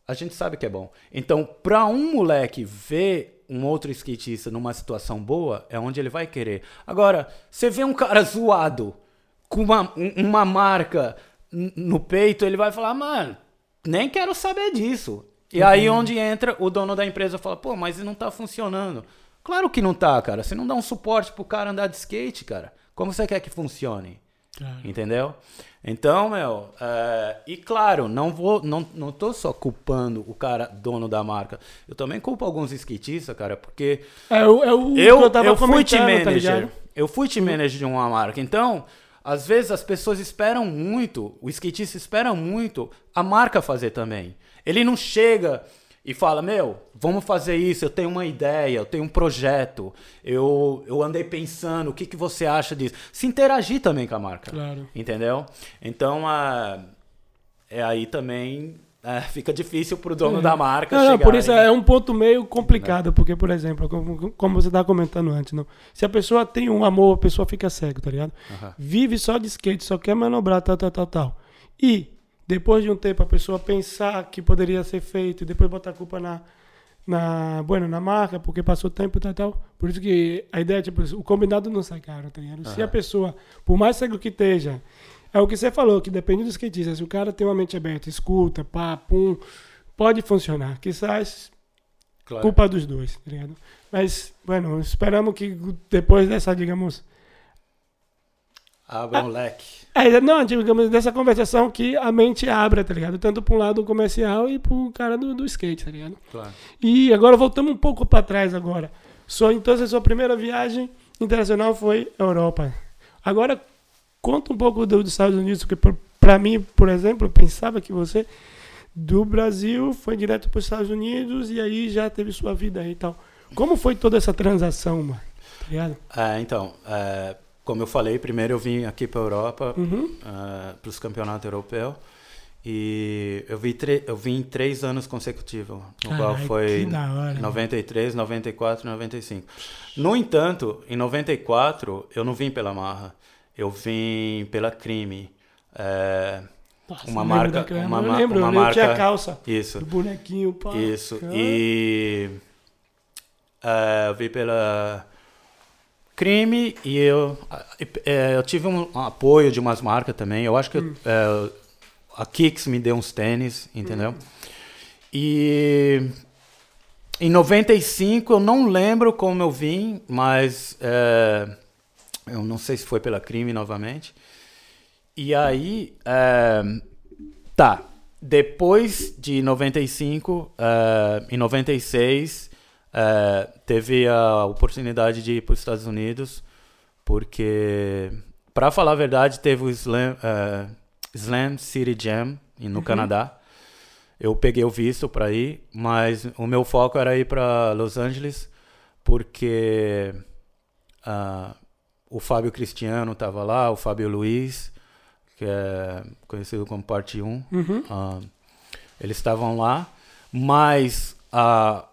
a gente sabe que é bom. Então, para um moleque ver um outro skatista numa situação boa, é onde ele vai querer. Agora, você vê um cara zoado com uma, um- uma marca no peito, ele vai falar, mano, nem quero saber disso. E aí onde entra o dono da empresa fala, pô, mas não tá funcionando. Claro que não tá, cara. Você não dá um suporte pro cara andar de skate, cara. Como você quer que funcione? Claro. Entendeu? Então, meu, é, e claro, não vou, não, não tô só culpando o cara dono da marca. Eu também culpo alguns skatistas, cara, porque É, o- é eu, eu tava eu fui team tá manager. ligado? Eu fui team manager de uma marca. Então, às vezes as pessoas esperam muito, o skatista espera muito a marca fazer também. Ele não chega e fala: Meu, vamos fazer isso, eu tenho uma ideia, eu tenho um projeto, eu, eu andei pensando, o que, que você acha disso? Se interagir também com a marca. Claro. Entendeu? Então, uh, é aí também é, [LAUGHS] fica difícil para o dono da marca Não, não, chegar por isso é um ponto meio complicado, porque, por exemplo, como, como você estava comentando antes, não? se a pessoa tem um amor, a pessoa fica cega, tá ligado? Aham. Vive só de skate, só quer manobrar, tal, tal, tal, tal. E, depois de um tempo, a pessoa pensar que poderia ser feito, e depois botar a culpa na, na, bueno, na marca, porque passou tempo, tal, tal. Por isso que a ideia é, tipo, o combinado não sai caro, tá ligado? Se a pessoa, por mais cego que esteja, é o que você falou, que depende do skatista. Se o cara tem uma mente aberta, escuta, pá, pum, pode funcionar. Quizás Claro. culpa dos dois, tá ligado? Mas, bueno, esperamos que depois dessa, digamos, Abra um leque. é, não, digamos, dessa conversação que a mente abra, tá ligado? Tanto para um lado comercial e pro cara do, do skate, tá ligado? Claro. E agora voltamos um pouco para trás agora. Só então a sua primeira viagem internacional foi Europa. Agora conta um pouco do- dos Estados Unidos, porque para mim, por exemplo, eu pensava que você do Brasil foi direto para os Estados Unidos e aí já teve sua vida aí e tal. Como foi toda essa transação, mano? Tá ligado? É, então, é, como eu falei, primeiro eu vim aqui para a Europa, Uhum. para os campeonatos europeus. E eu, vi eu vim três anos consecutivos, no qual Carai, foi que da hora, mano. 93, 94 e 95. No entanto, em 94, eu não vim pela Marra, eu vim pela Crime. É, Nossa, Uma marca- daquela- uma eu lembro, uma eu lembro, tinha marca- calça isso. do bonequinho, pá. Isso. E é, eu vi pela crime e eu, é, eu tive um, apoio de umas marcas também. Eu acho que eu- é, a Kicks me deu uns tênis, entendeu? E em 95 eu não lembro como eu vim, mas é, eu não sei se foi pela crime novamente. E aí, é, tá. Depois de 95, eh, em 96, eh, teve a oportunidade de ir para os Estados Unidos, porque, para falar a verdade, teve o Slam, eh, Slam City Jam no Canadá. Eu peguei o visto para ir, mas o meu foco era ir para Los Angeles, porque ah, o Fábio Cristiano estava lá, o Fábio Luiz, que é conhecido como Parte 1. Uhum. Ah, eles estavam lá, mas ah,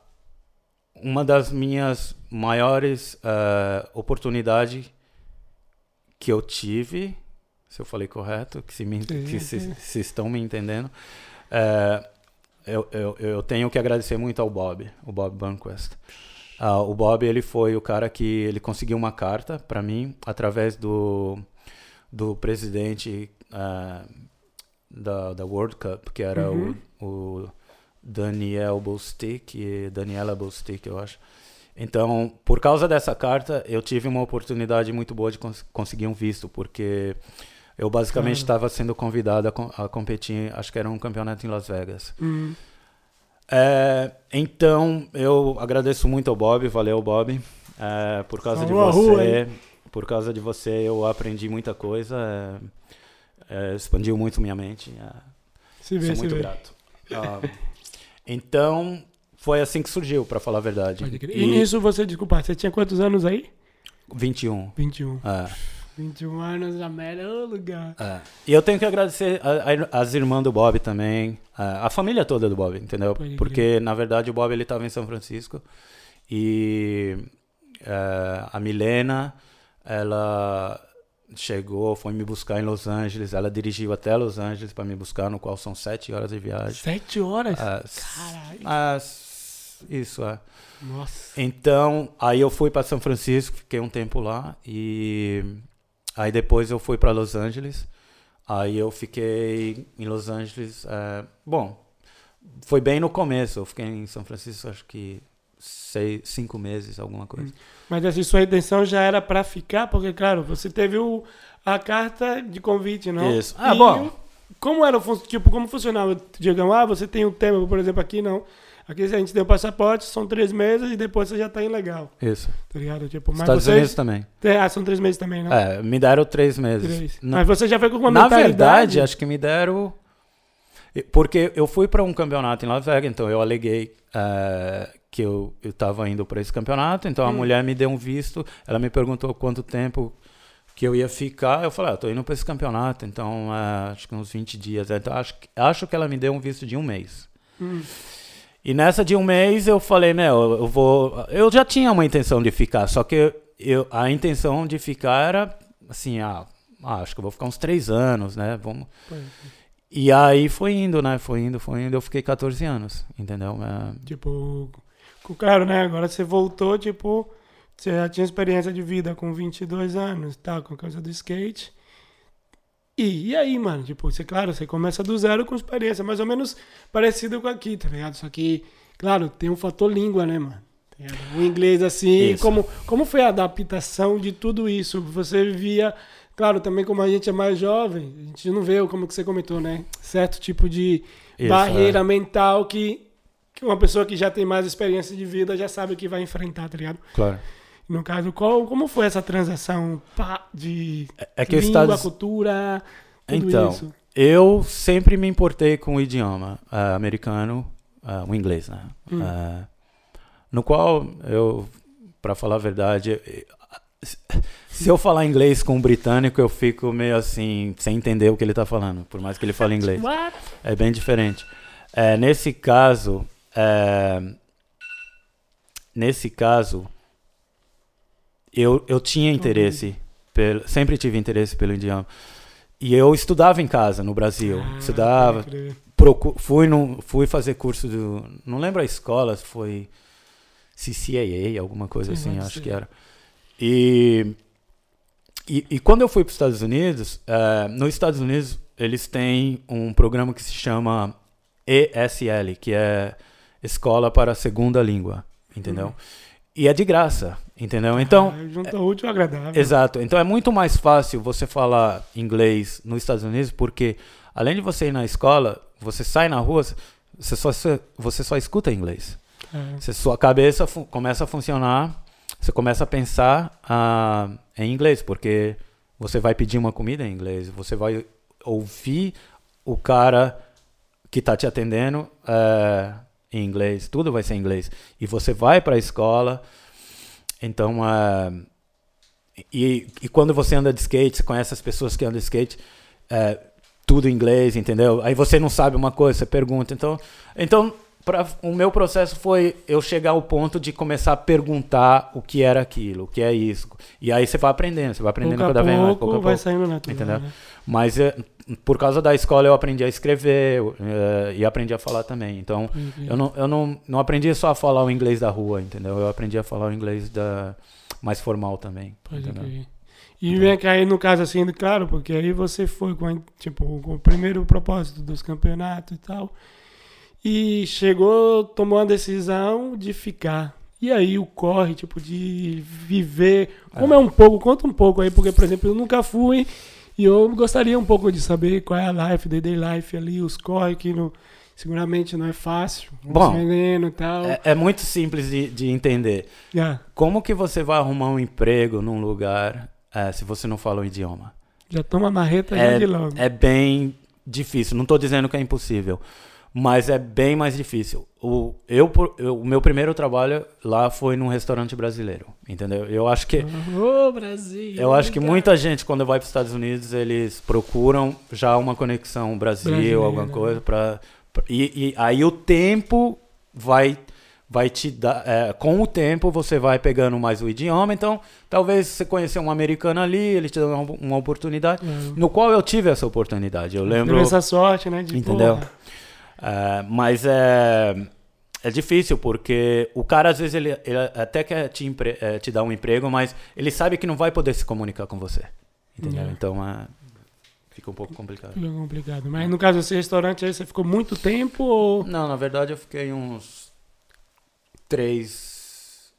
uma das minhas maiores ah, oportunidades que eu tive, se eu falei correto, que se, me, que se, se estão me entendendo, é, eu, eu, eu tenho que agradecer muito ao Bob, o Bob Bunquist. Ah, o Bob ele foi o cara que ele conseguiu uma carta para mim através do do presidente ah, da, da World Cup, que era Uhum. o, o Daniel Bostic e Daniela Bostic, eu acho. Então, por causa dessa carta, eu tive uma oportunidade muito boa de cons- conseguir um visto, porque eu basicamente Claro. estava sendo convidado a, com- a competir, acho que era um campeonato em Las Vegas. Uhum. É, então, eu agradeço muito ao Bob, valeu Bob, é, por causa de a rua, você, por causa de você eu aprendi muita coisa, é, é, expandiu muito minha mente, é, vê, sou muito grato. Ah, então, foi assim que surgiu, para falar a verdade. E E nisso você, desculpa, você tinha quantos anos aí? 21. 21. É, 21 anos, a melhor lugar. é. E eu tenho que agradecer a- a- as irmãs do Bob também, a, a família toda do Bob, entendeu? Pode crer. Porque, na verdade, o Bob ele estava em São Francisco e é, a Milena, ela chegou, foi me buscar em Los Angeles, ela dirigiu até Los Angeles para me buscar, no qual são sete horas de viagem. Sete horas? Ah, s- Caralho. ah, s- isso, é. Nossa. Então, aí eu fui para São Francisco, fiquei um tempo lá e aí depois eu fui para Los Angeles. Aí eu fiquei em Los Angeles, é, bom, foi bem no começo. Eu fiquei em São Francisco, acho que seis, cinco meses, alguma coisa. Mas assim, sua intenção já era pra ficar, porque, claro, você teve o, a carta de convite, não? Isso. Ah, E bom. Como era, o tipo, como funcionava? Digam, ah, você tem um tema, por exemplo, aqui, não. Aqui a gente tem o passaporte, são três meses e depois você já tá ilegal. Isso. Tá ligado? Tipo, mas Estados vocês... Unidos também. Ah, são três meses também, né? É, me deram três meses. Três. Na- Mas você já foi com uma Na verdade, acho que me deram. Porque eu fui para um campeonato em Las Vegas, então eu aleguei eh, que eu estava indo para esse campeonato, então a Hum. mulher me deu um visto, ela me perguntou quanto tempo que eu ia ficar, eu falei, ah, tô indo para esse campeonato, então eh, acho que uns 20 dias, então acho, que- acho que ela me deu um visto de um mês. Hum. E nessa de um mês eu falei, meu, eu vou. Eu já tinha uma intenção de ficar, só que eu, a intenção de ficar era assim, ah, ah, acho que eu vou ficar uns três anos, né? Vamos. Pois é. E aí foi indo, né? Foi indo, foi indo. Eu fiquei 14 anos, entendeu? É, Tipo, claro, né? Agora você voltou, tipo, você já tinha experiência de vida com 22 anos, tá? Com a causa do skate. E, e aí, mano? Tipo, você, claro, você começa do zero com experiência, mais ou menos parecido com aqui, tá ligado? Só que, claro, tem um fator língua, né, mano? O inglês, assim, Isso. como, como foi a adaptação de tudo isso? Você via, claro, também como a gente é mais jovem, a gente não vê, como que você comentou, né? Certo tipo de Isso, barreira é. mental que, que uma pessoa que já tem mais experiência de vida já sabe o que vai enfrentar, tá ligado? claro. No caso, qual, como foi essa transação pá, de É que os língua, Estados. cultura, tudo Então, isso? Eu sempre me importei com o idioma ah, americano, ah, o inglês, né? Hum. Ah, no qual eu, para falar a verdade, se eu falar inglês com um britânico, eu fico meio assim, sem entender o que ele está falando, por mais que ele fale inglês. [LAUGHS] What? É bem diferente. É, nesse caso, é, nesse caso, eu, eu tinha interesse, pelo, sempre tive interesse pelo idioma. E eu estudava em casa, no Brasil. Ah, estudava, procu- fui, no, fui fazer curso do. Não lembro a escola, foi CCAA, alguma coisa Sim, assim, acho ser. que era. E, e, e quando eu fui para os Estados Unidos, eh, nos Estados Unidos eles têm um programa que se chama ESL, que é Escola para a Segunda Língua, entendeu? Uhum. E é de graça, entendeu? Então, Ah, junta o útil ao agradável. Exato. Então é muito mais fácil você falar inglês nos Estados Unidos, porque além de você ir na escola, você sai na rua, você só, você só escuta inglês. É. Você, sua cabeça começa a funcionar, você começa a pensar ah, em inglês, porque você vai pedir uma comida em inglês, você vai ouvir o cara que está te atendendo eh, em inglês, tudo vai ser em inglês. E você vai para a escola, então. ah, e, e quando você anda de skate, você conhece as pessoas que andam de skate, é, tudo em inglês, entendeu? Aí você não sabe uma coisa, você pergunta. Então, então pra, o meu processo foi eu chegar ao ponto de começar a perguntar o que era aquilo, o que é isso. E aí você vai aprendendo, você vai aprendendo pouco cada vez mais, pouco pouco a vai pouco. saindo natural. Entendeu? né? Mas é, por causa da escola eu aprendi a escrever é, e aprendi a falar também. Então, Entendi. eu não, eu não, não aprendi só a falar o inglês da rua, entendeu? Eu aprendi a falar o inglês da, mais formal também. Pode entendeu? E vem cá aí no caso assim, claro, porque aí você foi com, tipo, com o primeiro propósito dos campeonatos e tal. E chegou, tomou a decisão de ficar. E aí o corre, tipo, de viver. Como é um pouco, conta um pouco aí, porque, por exemplo, eu nunca fui e eu gostaria um pouco de saber qual é a life, day day life ali, os corre que seguramente não é fácil. Bom, Veneno e tal. É, é muito simples de, de entender. Já, Como que você vai arrumar um emprego num lugar eh, se você não fala o idioma? já toma marreta já É, de logo. é bem difícil. Não estou dizendo que é impossível, mas é bem mais difícil. O, eu, eu- o meu primeiro trabalho lá foi num restaurante brasileiro, entendeu? Eu acho que Ô, Brasil! eu acho que muita gente quando vai para os Estados Unidos eles procuram já uma conexão Brasil, Brasileira, alguma né? coisa para e, e aí o tempo vai vai te dar é, com o tempo você vai pegando mais o idioma então talvez você conhecer um americano ali ele te dá uma, uma oportunidade É. no qual eu tive essa oportunidade eu lembro Teve essa sorte, né? De, Entendeu? porra, é, mas é, é difícil, porque o cara, às vezes, ele, ele até quer te, empre- é, te dar um emprego, mas ele sabe que não vai poder se comunicar com você. Entendeu? É. Então, é, fica um pouco complicado. Fica complicado. Mas no caso desse restaurante aí, você ficou muito tempo ou. Não, na verdade, eu fiquei uns três,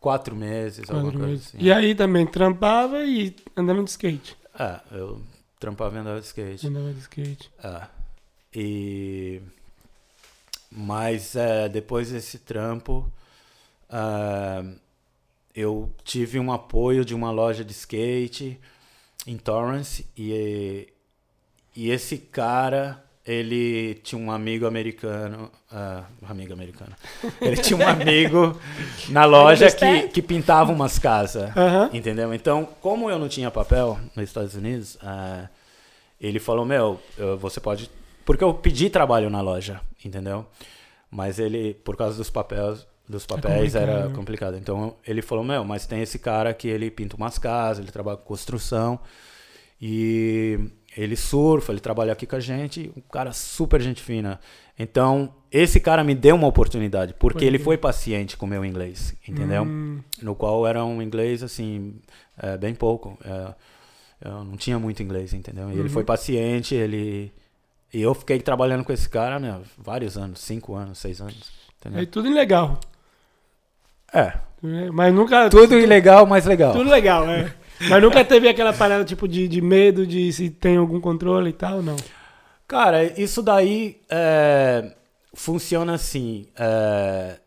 quatro meses, alguma Quatro coisa meses? assim. E aí também trampava e andando de skate. É, eu trampava e andava de skate. Andava de skate. É. E... Mas é, depois desse trampo, ah, eu tive um apoio de uma loja de skate em Torrance e, e esse cara ele tinha um amigo americano, uh, amigo americano. [LAUGHS] Ele tinha um amigo na loja que, que pintava umas casas, Aham. entendeu? Então, como eu não tinha papel nos Estados Unidos, uh, ele falou, meu, eu- você pode... Porque eu pedi trabalho na loja, entendeu? Mas ele, por causa dos papéis, dos papéis complicado, era né? complicado. Então, ele falou, meu, mas tem esse cara que ele pinta umas casas, ele trabalha com construção e ele surfa, ele trabalha aqui com a gente, um cara super gente fina. Então, esse cara me deu uma oportunidade, porque Pode ele foi paciente com o meu inglês, entendeu? Hum, No qual era um inglês, assim, é, bem pouco. É, eu não tinha muito inglês, entendeu? E ele Uhum. foi paciente, ele... E eu fiquei trabalhando com esse cara, né, vários anos, cinco anos, seis anos, entendeu? é tudo ilegal. É, Mas nunca. tudo ilegal, mas legal. Tudo legal, é. Mas nunca teve aquela parada tipo de, de medo de se tem algum controle e tal, não. Cara, isso daí é, funciona assim. É,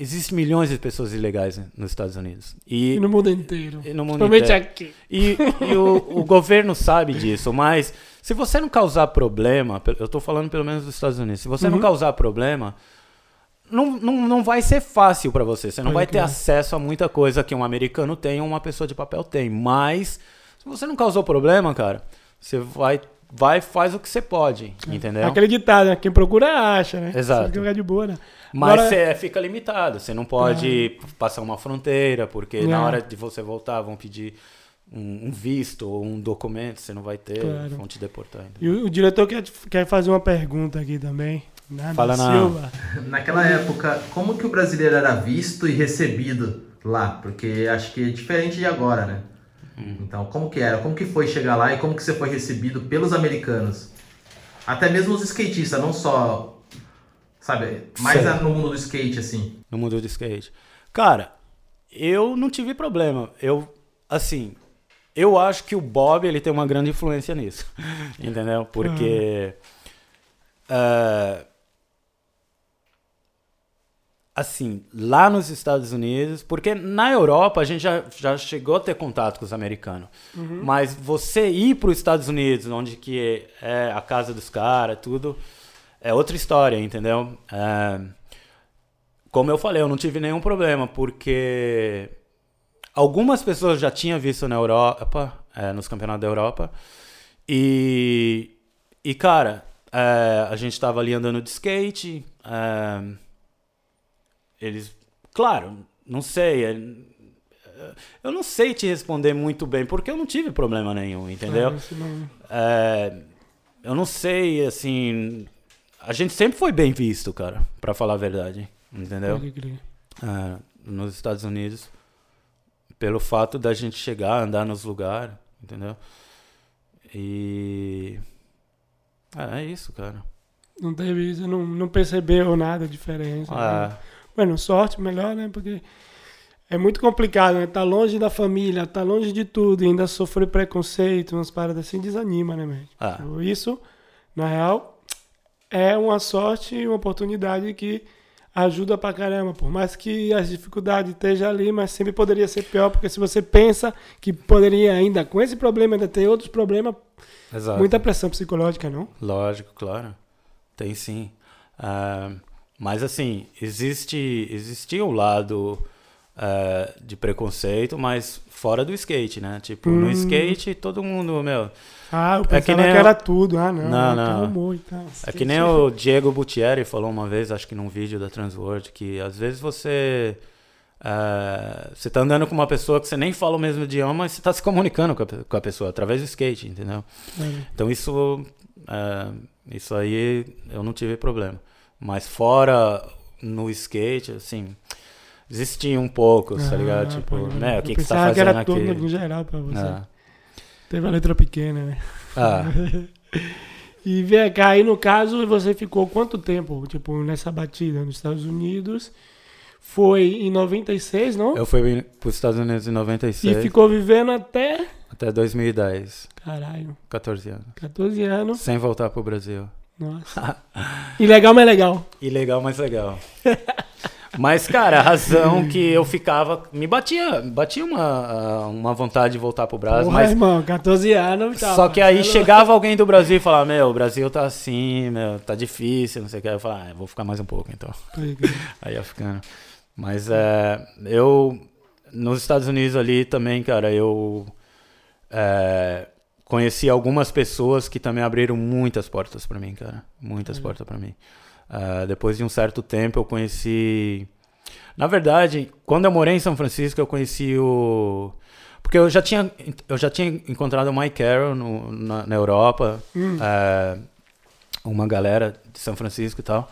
Existem milhões de pessoas ilegais né, nos Estados Unidos. E, E no mundo inteiro. e no mundo Principalmente inteiro. aqui. E, e o, o governo sabe disso, mas se você não causar problema, eu tô falando pelo menos dos Estados Unidos, se você não Uhum. causar problema, não, não, não vai ser fácil pra você. Você não Pode vai ter crer. acesso a muita coisa que um americano tem ou uma pessoa de papel tem. Mas, se você não causou problema, cara, você vai, vai faz o que você pode, entendeu? Aquele ditado, né? Quem procura acha, né? Exato. Que lugar de boa, né? Mas Agora- você fica limitado, você não pode passar uma fronteira, porque na É. hora de você voltar vão pedir um, um visto ou um documento, você não vai ter, Claro. vão te deportar. ainda. E o, o diretor quer, quer fazer uma pergunta aqui também. Nada Fala na- Silva. [LAUGHS] Naquela época, como que o brasileiro era visto e recebido lá? Porque acho que é diferente de agora, né? Então, como que era? Como que foi chegar lá e como que você foi recebido pelos americanos? Até mesmo os skatistas, não só, sabe, mais Certo. no mundo do skate, assim. no mundo do skate. Cara, eu não tive problema. Eu, assim, eu acho que o Bob ele tem uma grande influência nisso, [LAUGHS] entendeu? Porque eh, assim, lá nos Estados Unidos, porque na Europa a gente já, já chegou a ter contato com os americanos, mas você ir para os Estados Unidos, onde que é a casa dos caras, tudo, é outra história, entendeu? É, como eu falei, eu não tive nenhum problema, porque algumas pessoas já tinham visto na Europa, é, nos campeonatos da Europa, e, e cara, é, a gente tava ali andando de skate, é, eles, claro, não sei, é, eu não sei te responder muito bem, porque eu não tive problema nenhum, entendeu? Ah, não- É, eu não sei, assim. A gente sempre foi bem visto, cara, pra falar a verdade. Entendeu? É, nos Estados Unidos, pelo fato da gente chegar, andar nos lugares, entendeu? E. É, é isso, cara. Não teve isso, não, não percebeu nada diferente. Ah, Bueno, sorte melhor, né? Porque é muito complicado, né? Tá longe da família, tá longe de tudo, e ainda sofrer preconceito, umas paradas assim, desanima, né, man? ah, Tipo, Isso, na real, é uma sorte e uma oportunidade que ajuda pra caramba. Por mais que as dificuldades estejam ali, mas sempre poderia ser pior, porque se você pensa que poderia ainda, com esse problema, ainda ter outros problemas, exato. muita pressão psicológica, não? Lógico, claro. Tem sim. Ah, mas assim, existe, existia um lado ah, de preconceito, mas fora do skate, né? Tipo, no Hum. skate todo mundo, meu. Ah, eu É que pensava nem que, eu- era tudo. Ah, não. Não, então não. humor e tal. É que nem o Diego Buttieri falou uma vez, acho que num vídeo da Transworld, que às vezes você. ah, você tá andando com uma pessoa que você nem fala o mesmo idioma, mas você tá se comunicando com a, com a pessoa através do skate, entendeu? É. Então isso, é, isso aí eu não tive problema. Mas fora no skate, assim, existia um pouco, tá ligado? Ah, Tipo, pode- né, o eu que, que você tá pensava que fazendo era todo aqui? no geral pra você. Ah. Teve a letra pequena, né? Ah, [LAUGHS] E vem cá, aí no caso você ficou quanto tempo, tipo, nessa batida nos Estados Unidos? Foi em 96, não? eu fui para os Estados Unidos em E 96 ficou vivendo até, até 2010, caralho, 14 anos. 14 anos. Sem voltar pro Brasil. Nossa. [LAUGHS] Ilegal, mas legal. Ilegal, mas legal. [LAUGHS] Mas, cara, a razão que eu ficava. Me batia, batia uma, uma vontade de voltar pro Brasil. Porra, mas irmão, 14 anos. Tá, só que aí parceiro. chegava alguém do Brasil e falava: Meu, o Brasil tá assim, meu, tá difícil, não sei o que. Eu falava: ah, vou ficar mais um pouco então. Aí ia ficando. Mas é, eu, nos Estados Unidos ali também, cara, eu é, conheci algumas pessoas que também abriram muitas portas pra mim, cara. Muitas portas pra mim. É, depois de um certo tempo eu conheci. Na verdade, quando eu morei em São Francisco, eu conheci o. Porque eu já tinha, eu já tinha encontrado o Mike Carroll no, na, na Europa, é, uma galera de São Francisco e tal.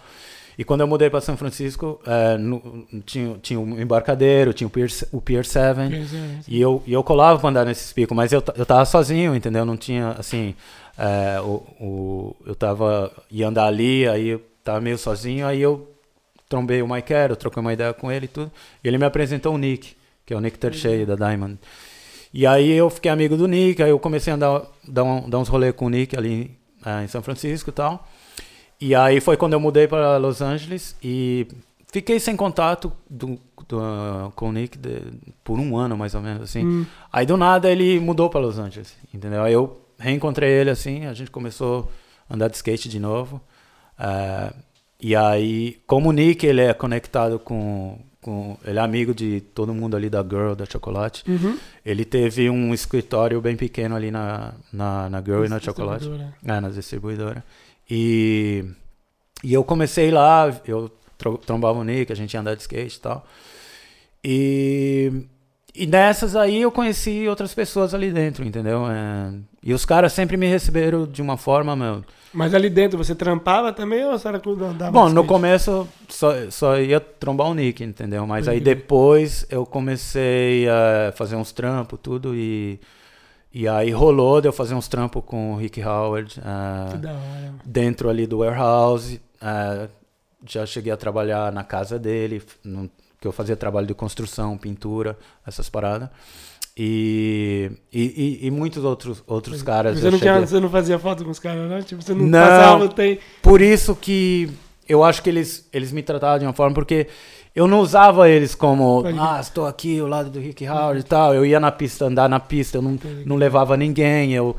E quando eu mudei para São Francisco, é, no- tinha, tinha um embarcadeiro, tinha o Pier, o Pier 7, e eu, e eu colava pra andar nesses picos, mas eu, eu tava sozinho, entendeu? Não tinha, assim, é, o, o, eu tava, ia andar ali, aí tava meio sozinho, aí eu trombei o Mike Carroll, troquei uma ideia com ele e tudo, e ele me apresentou o Nick, que é o Nick Tershey, da Diamond. E aí eu fiquei amigo do Nick, aí eu comecei a dar, dar, um- dar uns rolês com o Nick ali eh, em São Francisco e tal. E aí foi quando eu mudei para Los Angeles e fiquei sem contato do, do, com o Nick de- por um ano, mais ou menos, assim. Hum. Aí do nada ele mudou para Los Angeles, entendeu? Aí eu reencontrei ele assim, a gente começou a andar de skate de novo. Ah, e aí, como o Nick ele é conectado com, com. Ele é amigo de todo mundo ali da Girl, da Chocolate. Uhum. Ele teve um escritório bem pequeno ali na, na, na Girl e na Chocolate. É, na distribuidora. E, e eu comecei lá, eu tro- trombava o Nick, a gente ia andar de skate e tal. E, e nessas aí eu conheci outras pessoas ali dentro, entendeu? É, e os caras sempre me receberam de uma forma, meu. Mas ali dentro você trampava também ou você era andava Bom, no começo só, só ia trombar o Nick, entendeu? Mas aí depois eu comecei a fazer uns trampos, tudo, e, e aí rolou de eu fazer uns trampos com o Rick Howard. Que da hora. dentro ali do warehouse. eh, já cheguei a trabalhar na casa dele, no- que eu fazia trabalho de construção, pintura, essas paradas. E, e, e- muitos outros, outros caras. Você não, cheguei- você não fazia foto com os caras, não? Tipo, você não, Não. passava, tem... Por isso que eu acho que eles, eles me tratavam de uma forma, porque eu não usava eles como, ah, estou aqui ao lado do Rick Howard e tal. Eu ia na pista, andar na pista, eu não, não levava ninguém, eu,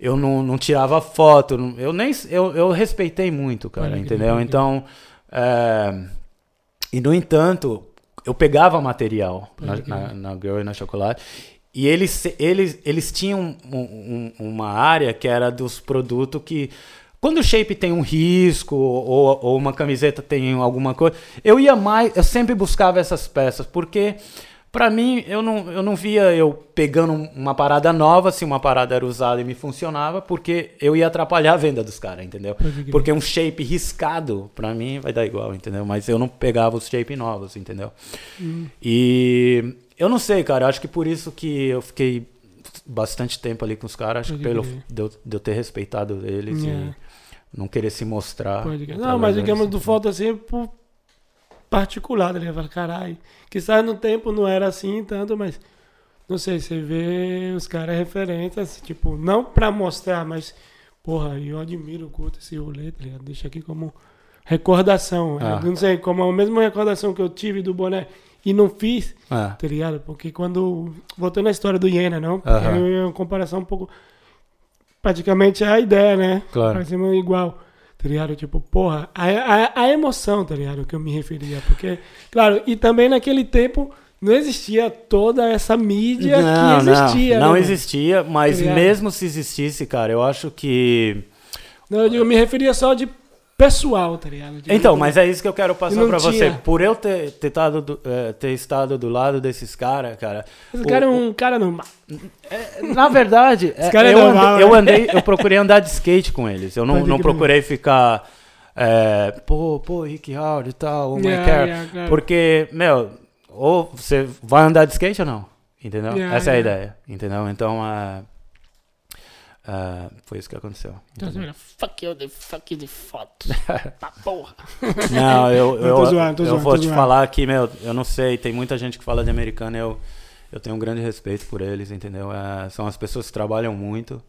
eu não, não tirava foto. Eu nem eu, eu respeitei muito, cara, entendeu? Então, é, e no entanto, eu pegava material na, na, na Girl e na Chocolate. E eles, eles, eles tinham um- um- uma área que era dos produtos que. Quando o shape tem um risco ou, ou uma camiseta tem alguma coisa, eu ia mais, eu sempre buscava essas peças, porque pra mim eu não, eu não via eu pegando uma parada nova, se uma parada era usada e me funcionava, porque eu ia atrapalhar a venda dos caras, entendeu? Porque um shape riscado, pra mim, vai dar igual, entendeu? Mas eu não pegava os shape novos, entendeu? Hum. E eu não sei, cara, acho que por isso que eu fiquei bastante tempo ali com os caras, acho que Pode pelo crer. de eu, de eu ter respeitado eles É. e não querer se mostrar. Pode crer. Não, mas digamos do foto assim por particular, tá ligado? Fala, caralho. Que sabe no tempo não era assim tanto, mas não sei, você vê os caras referentes, assim, tipo, não pra mostrar, mas, porra, eu admiro, curto esse rolê, tá ligado? Deixa aqui como recordação. Ah. Eu não sei, como a mesma recordação que eu tive do boné e não fiz, É. tá ligado? Porque quando. Voltando à história do Iena, não? Porque é uma comparação um pouco. Praticamente é a ideia, né? Claro. Parecendo igual. Tá ligado? Tipo, porra, a, a, a emoção, tá ligado? Que eu me referia. Porque, claro, e também naquele tempo não existia toda essa mídia Não, que existia. não, não né, existia, mas Tá mesmo se existisse, cara, eu acho que. Não, eu, digo, eu me referia só de pessoal, tá ligado? Tipo, Então, mas é isso que eu quero passar pra você. tinha. Por eu ter, ter, tado do- eh, ter estado do lado desses caras, cara. Esse o- cara é um cara normal. Na verdade, [LAUGHS] é, é eu, normal, andei, eu né? andei, eu procurei andar de skate com eles. Eu não, não procurei ficar. é, pô, pô, Rick Howard e tal, o Mike Yeah, Carroll. yeah, claro. Porque, meu, ou você vai andar de skate ou não? Entendeu? Yeah, Essa é a ideia. Entendeu? Então, é, é, foi isso que aconteceu. Então, fuck you, the fuck you, the foto. [LAUGHS] Pra porra. Não, eu, Não, eu, tô zoando, tô eu zoando, vou te zoando. falar que, meu, eu não sei, tem muita gente que fala de americano, eu, eu tenho um grande respeito por eles, entendeu? É, são as pessoas que trabalham muito,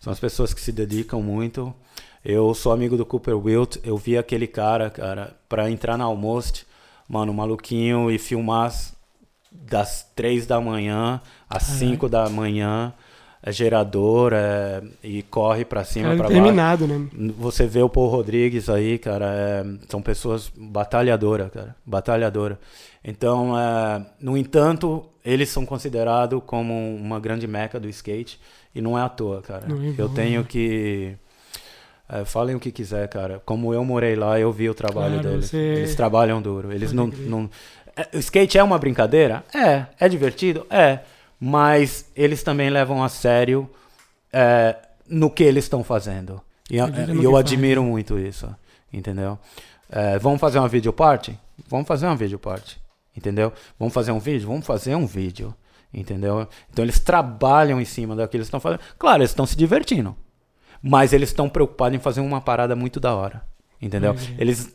São as pessoas que se dedicam muito. Eu sou amigo do Cooper Wilt. Eu vi aquele cara, cara, pra entrar na Almost, mano, maluquinho e filmar das três da manhã às cinco da manhã. É gerador é, e corre pra cima, Cara pra baixo. né? Você vê o Paul Rodrigues aí, cara, é, são pessoas batalhadoras, cara, batalhadora. Então, é, no entanto, eles são considerados como uma grande meca do skate e não é à toa, cara. Não é eu bom, tenho né? que é, falem o que quiser, cara. Como eu morei lá, eu vi o trabalho Claro, deles. você- Eles trabalham duro. Eles Pode não, crer. não. É, o skate é uma brincadeira? É. É divertido? É. Mas eles também levam a sério é, no que eles estão fazendo. E, a- Acredita e no eu admiro muito isso. Entendeu? É, vamos fazer uma video party? Vamos fazer uma video party. Entendeu? Vamos fazer um vídeo? Vamos fazer um vídeo. Entendeu? Então eles trabalham em cima daquilo que eles estão fazendo. Claro, eles estão se divertindo. Mas eles estão preocupados em fazer uma parada muito da hora. Entendeu? Eles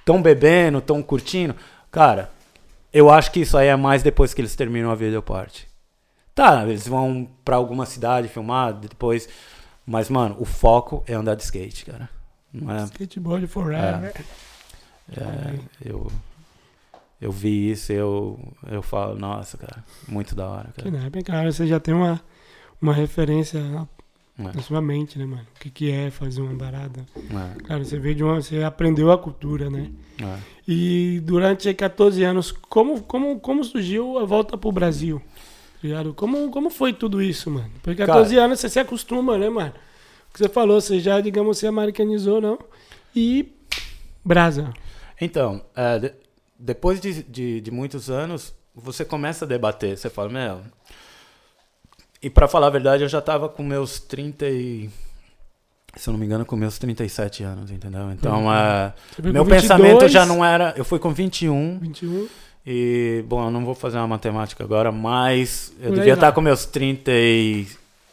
estão [LAUGHS] bebendo, estão curtindo. Cara, eu acho que isso aí é mais depois que eles terminam a video party. Tá, eles vão pra alguma cidade filmar depois. Mas, mano, o foco é andar de skate, cara. Não é, Skateboard forever. é, eu, eu vi isso e eu, eu falo, nossa, cara, muito da hora, Que cara. naipe, cara, você já tem uma, uma referência É, na sua mente, né, mano? O que, que é fazer uma parada. é, Cara, você veio de uma. Você aprendeu a cultura, né? é. E durante 14 anos, como, como, como surgiu a volta pro Brasil? Tá ligado? Como, como foi tudo isso, mano? Porque 14 anos você se acostuma, né, mano? O que você falou, você já, digamos, se americanizou, não? E. Brasa. Então, é, de- depois de, de, de muitos anos, você começa a debater. Você fala, meu. E pra falar a verdade, eu já tava com meus 30 e. Se eu não me engano, com meus 37 anos, entendeu? Então, Uhum. é, veio meu pensamento 22, já não era. Eu fui com 21 21. e. Bom, eu não vou fazer uma matemática agora, mas eu devia estar vai. com meus 30 e.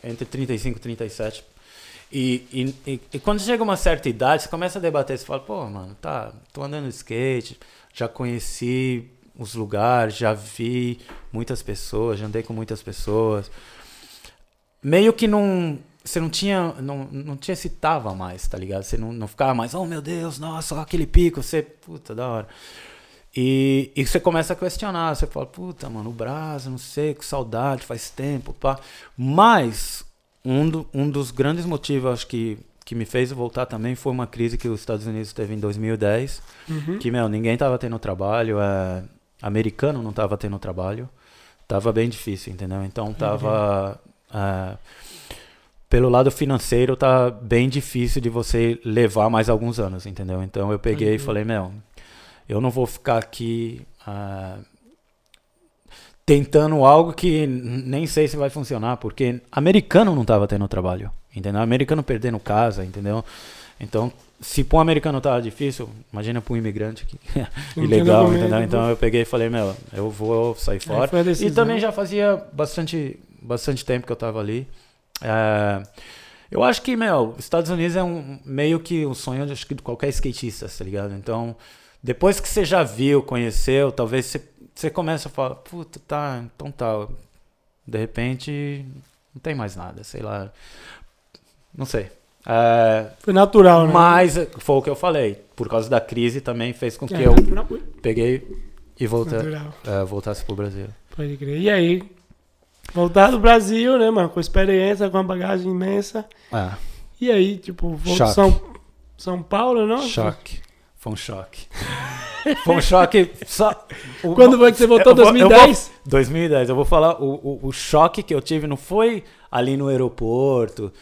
Entre 35 e 37. E, e, e, e quando chega uma certa idade, você começa a debater, você fala, pô, mano, tá, tô andando de skate, já conheci os lugares, já vi muitas pessoas, já andei com muitas pessoas. Meio que não. Você não tinha. Não, não te excitava mais, tá ligado? Você não, não ficava mais, oh meu Deus, nossa, aquele pico, você. Puta, da hora. E, e você começa a questionar, você fala, puta, mano, o Brasa, não sei, que saudade, faz tempo, pá. Mas um, do- um dos grandes motivos, acho que, que me fez voltar também foi uma crise que os Estados Unidos teve em 2010, Uhum. que, meu, ninguém tava tendo trabalho, é, americano não tava tendo trabalho, tava bem difícil, entendeu? Então tava... é, pelo lado financeiro tá bem difícil de você levar mais alguns anos, entendeu? Então eu peguei e Entendi. falei, meu, eu não vou ficar aqui ah, tentando algo que nem sei se vai funcionar, porque americano não estava tendo trabalho, entendeu? Americano perdendo casa, entendeu? Então, se para um americano tava difícil, imagina para um imigrante que [LAUGHS] ilegal, entendeu? né? Então eu peguei e falei, meu, eu vou sair fora. foi a E também já fazia bastante, bastante tempo que eu tava ali. É, eu acho que, meu, Estados Unidos é um meio que o sonho de, acho que, de qualquer skatista, tá ligado? Então, depois que você já viu, conheceu, talvez você, você começa a falar, puta, tá, então tá. De repente, não tem mais nada, sei lá. Não sei. É, Foi natural, né? mas foi o que eu falei. Por causa da crise também fez com que É, eu natural, peguei e natural. é, voltasse pro Brasil. Pode crer. E aí? Voltar do Brasil, né, mano? Com experiência, com uma bagagem imensa. É. E aí, tipo, vou Choque. São, São Paulo, não? Choque. Foi um choque. [LAUGHS] Foi um choque. Só, o- Quando foi que você voltou? Eu vou- eu 2010? 2010. Eu vou falar, o, o, o choque que eu tive não foi ali no aeroporto.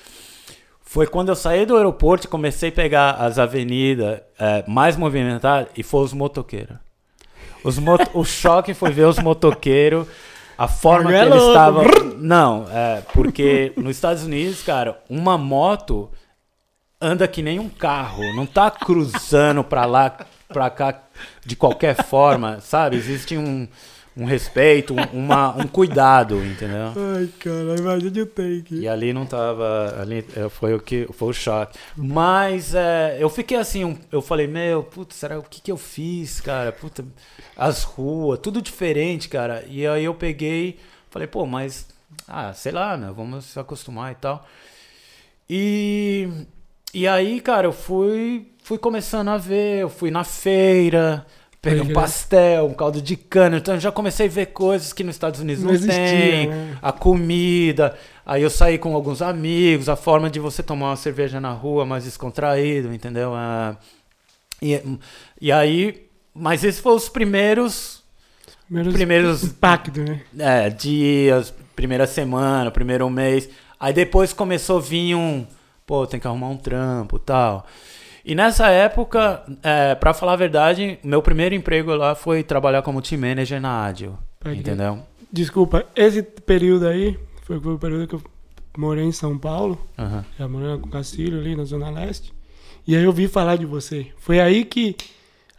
Foi quando eu saí do aeroporto e comecei a pegar as avenidas é, mais movimentadas e foi os motoqueiros. Os moto, o choque foi ver os motoqueiros, a forma que é eles louco. estavam. Não, é, porque nos Estados Unidos, cara, uma moto anda que nem um carro, não tá cruzando pra lá, pra cá de qualquer forma, sabe? Existe um, um respeito, um, uma, um cuidado, entendeu? Ai, cara, imagina o take. E ali não tava. Ali é, foi o que foi o choque. Mas é, eu fiquei assim, um- eu falei, meu, puta, será o que, que eu fiz, cara? Puta, as ruas, tudo diferente, cara. E aí eu peguei, falei, pô, mas ah, sei lá, né? Vamos se acostumar e tal. E, e aí, cara, eu fui, fui começando a ver, eu fui na feira, peguei Pode um crer. pastel, um caldo de cana, então eu já comecei a ver coisas que nos Estados Unidos não, Não existia, tem, né? a comida. Aí eu saí com alguns amigos, a forma de você tomar uma cerveja na rua mais descontraído, entendeu? Ah, e, e aí, mas esses foram os primeiros Primeiros, Primeiros- impacto, né? é, dias, primeira semana, primeiro mês. Aí depois começou a vir um, pô, tem que arrumar um trampo tal. E nessa época, é, pra falar a verdade, meu primeiro emprego lá foi trabalhar como team manager na. Pode Entendeu? Desculpa, esse período aí foi, o período que eu morei em São Paulo, Aham. já morando com o Cacilho ali na Zona Leste. E aí eu vi falar de você. Foi aí que.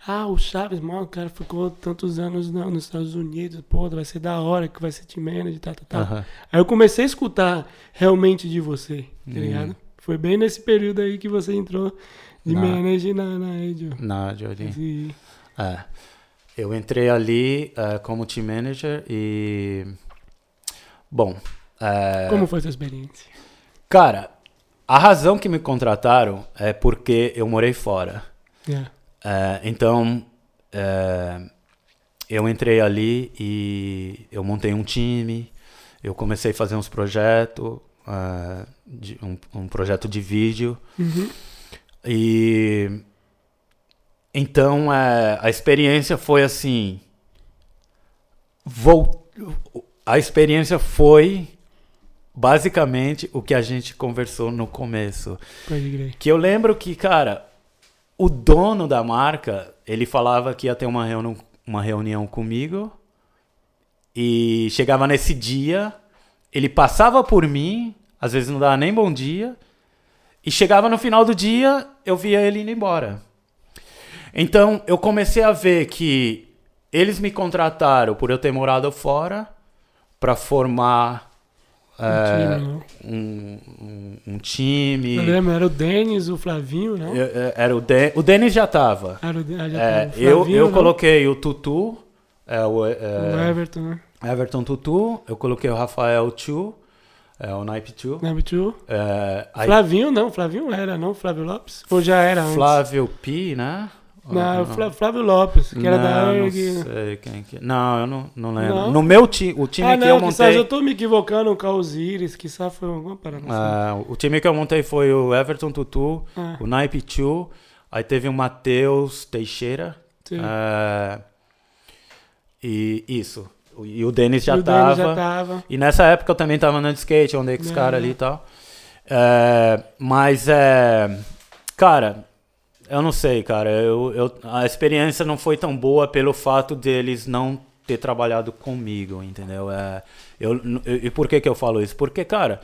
Ah, o Chaves, mano, o cara ficou tantos anos na- nos Estados Unidos, pô, vai ser da hora que vai ser team manager, tá, tá, tá. Aham. Aí eu comecei a escutar realmente de você, tá Uhum. ligado? Foi bem nesse período aí que você entrou de Na- na, na Edio. Na Ádio ali. Esse- É. Eu entrei ali é, como team manager e. Bom. é, Como foi a sua experiência? Cara, a razão que me contrataram é porque eu morei fora. Yeah. É, então, eu entrei ali e eu montei um time, eu comecei a fazer uns projetos, um, um projeto de vídeo. Uhum. E então é, a experiência foi assim. Vol, a experiência foi basicamente o que a gente conversou no começo. Que eu lembro que, cara, o dono da marca, ele falava que ia ter uma reunião, uma reunião comigo. E chegava nesse dia, ele passava por mim, às vezes não dava nem bom dia. E chegava no final do dia, eu via ele indo embora. Então, eu comecei a ver que eles me contrataram por eu ter morado fora para formar é, time, né? um, um, um time. Eu lembro, era o Denis, o Flavinho? Eu- eu- era o, Den o Denis já tava. Era o, De- ah, É, eu eu não? coloquei o Tutu, é, o, é, O Everton, né? Everton Tutu, eu coloquei o Rafael Chu, é, o Naipe Chu. Lembra, tio? É, aí Flavinho, não. Flavinho era, não? Flávio Lopes? Ou já era antes? Flávio Pi, né? Não, Flá- Flávio Lopes, que era da Não, ERG. Não sei quem que... Não, eu não, não lembro. Não? No meu time, o time Ah, que eu não, quizás montei... eu tô me equivocando com a Osiris, quizás foi alguma parada. Ah, o time que eu montei foi o Everton Tutu, Ah, o Naipe Chu, aí teve o Matheus Teixeira, sim. é, e isso. E o Denis já já tava. E nessa época eu também tava andando de skate, andei com os É, caras é. ali e tal. É, mas é. Cara, eu não sei, cara. Eu, eu, a experiência não foi tão boa pelo fato deles não ter trabalhado comigo, entendeu? É, eu, eu- e por que, que eu falo isso? Porque, cara,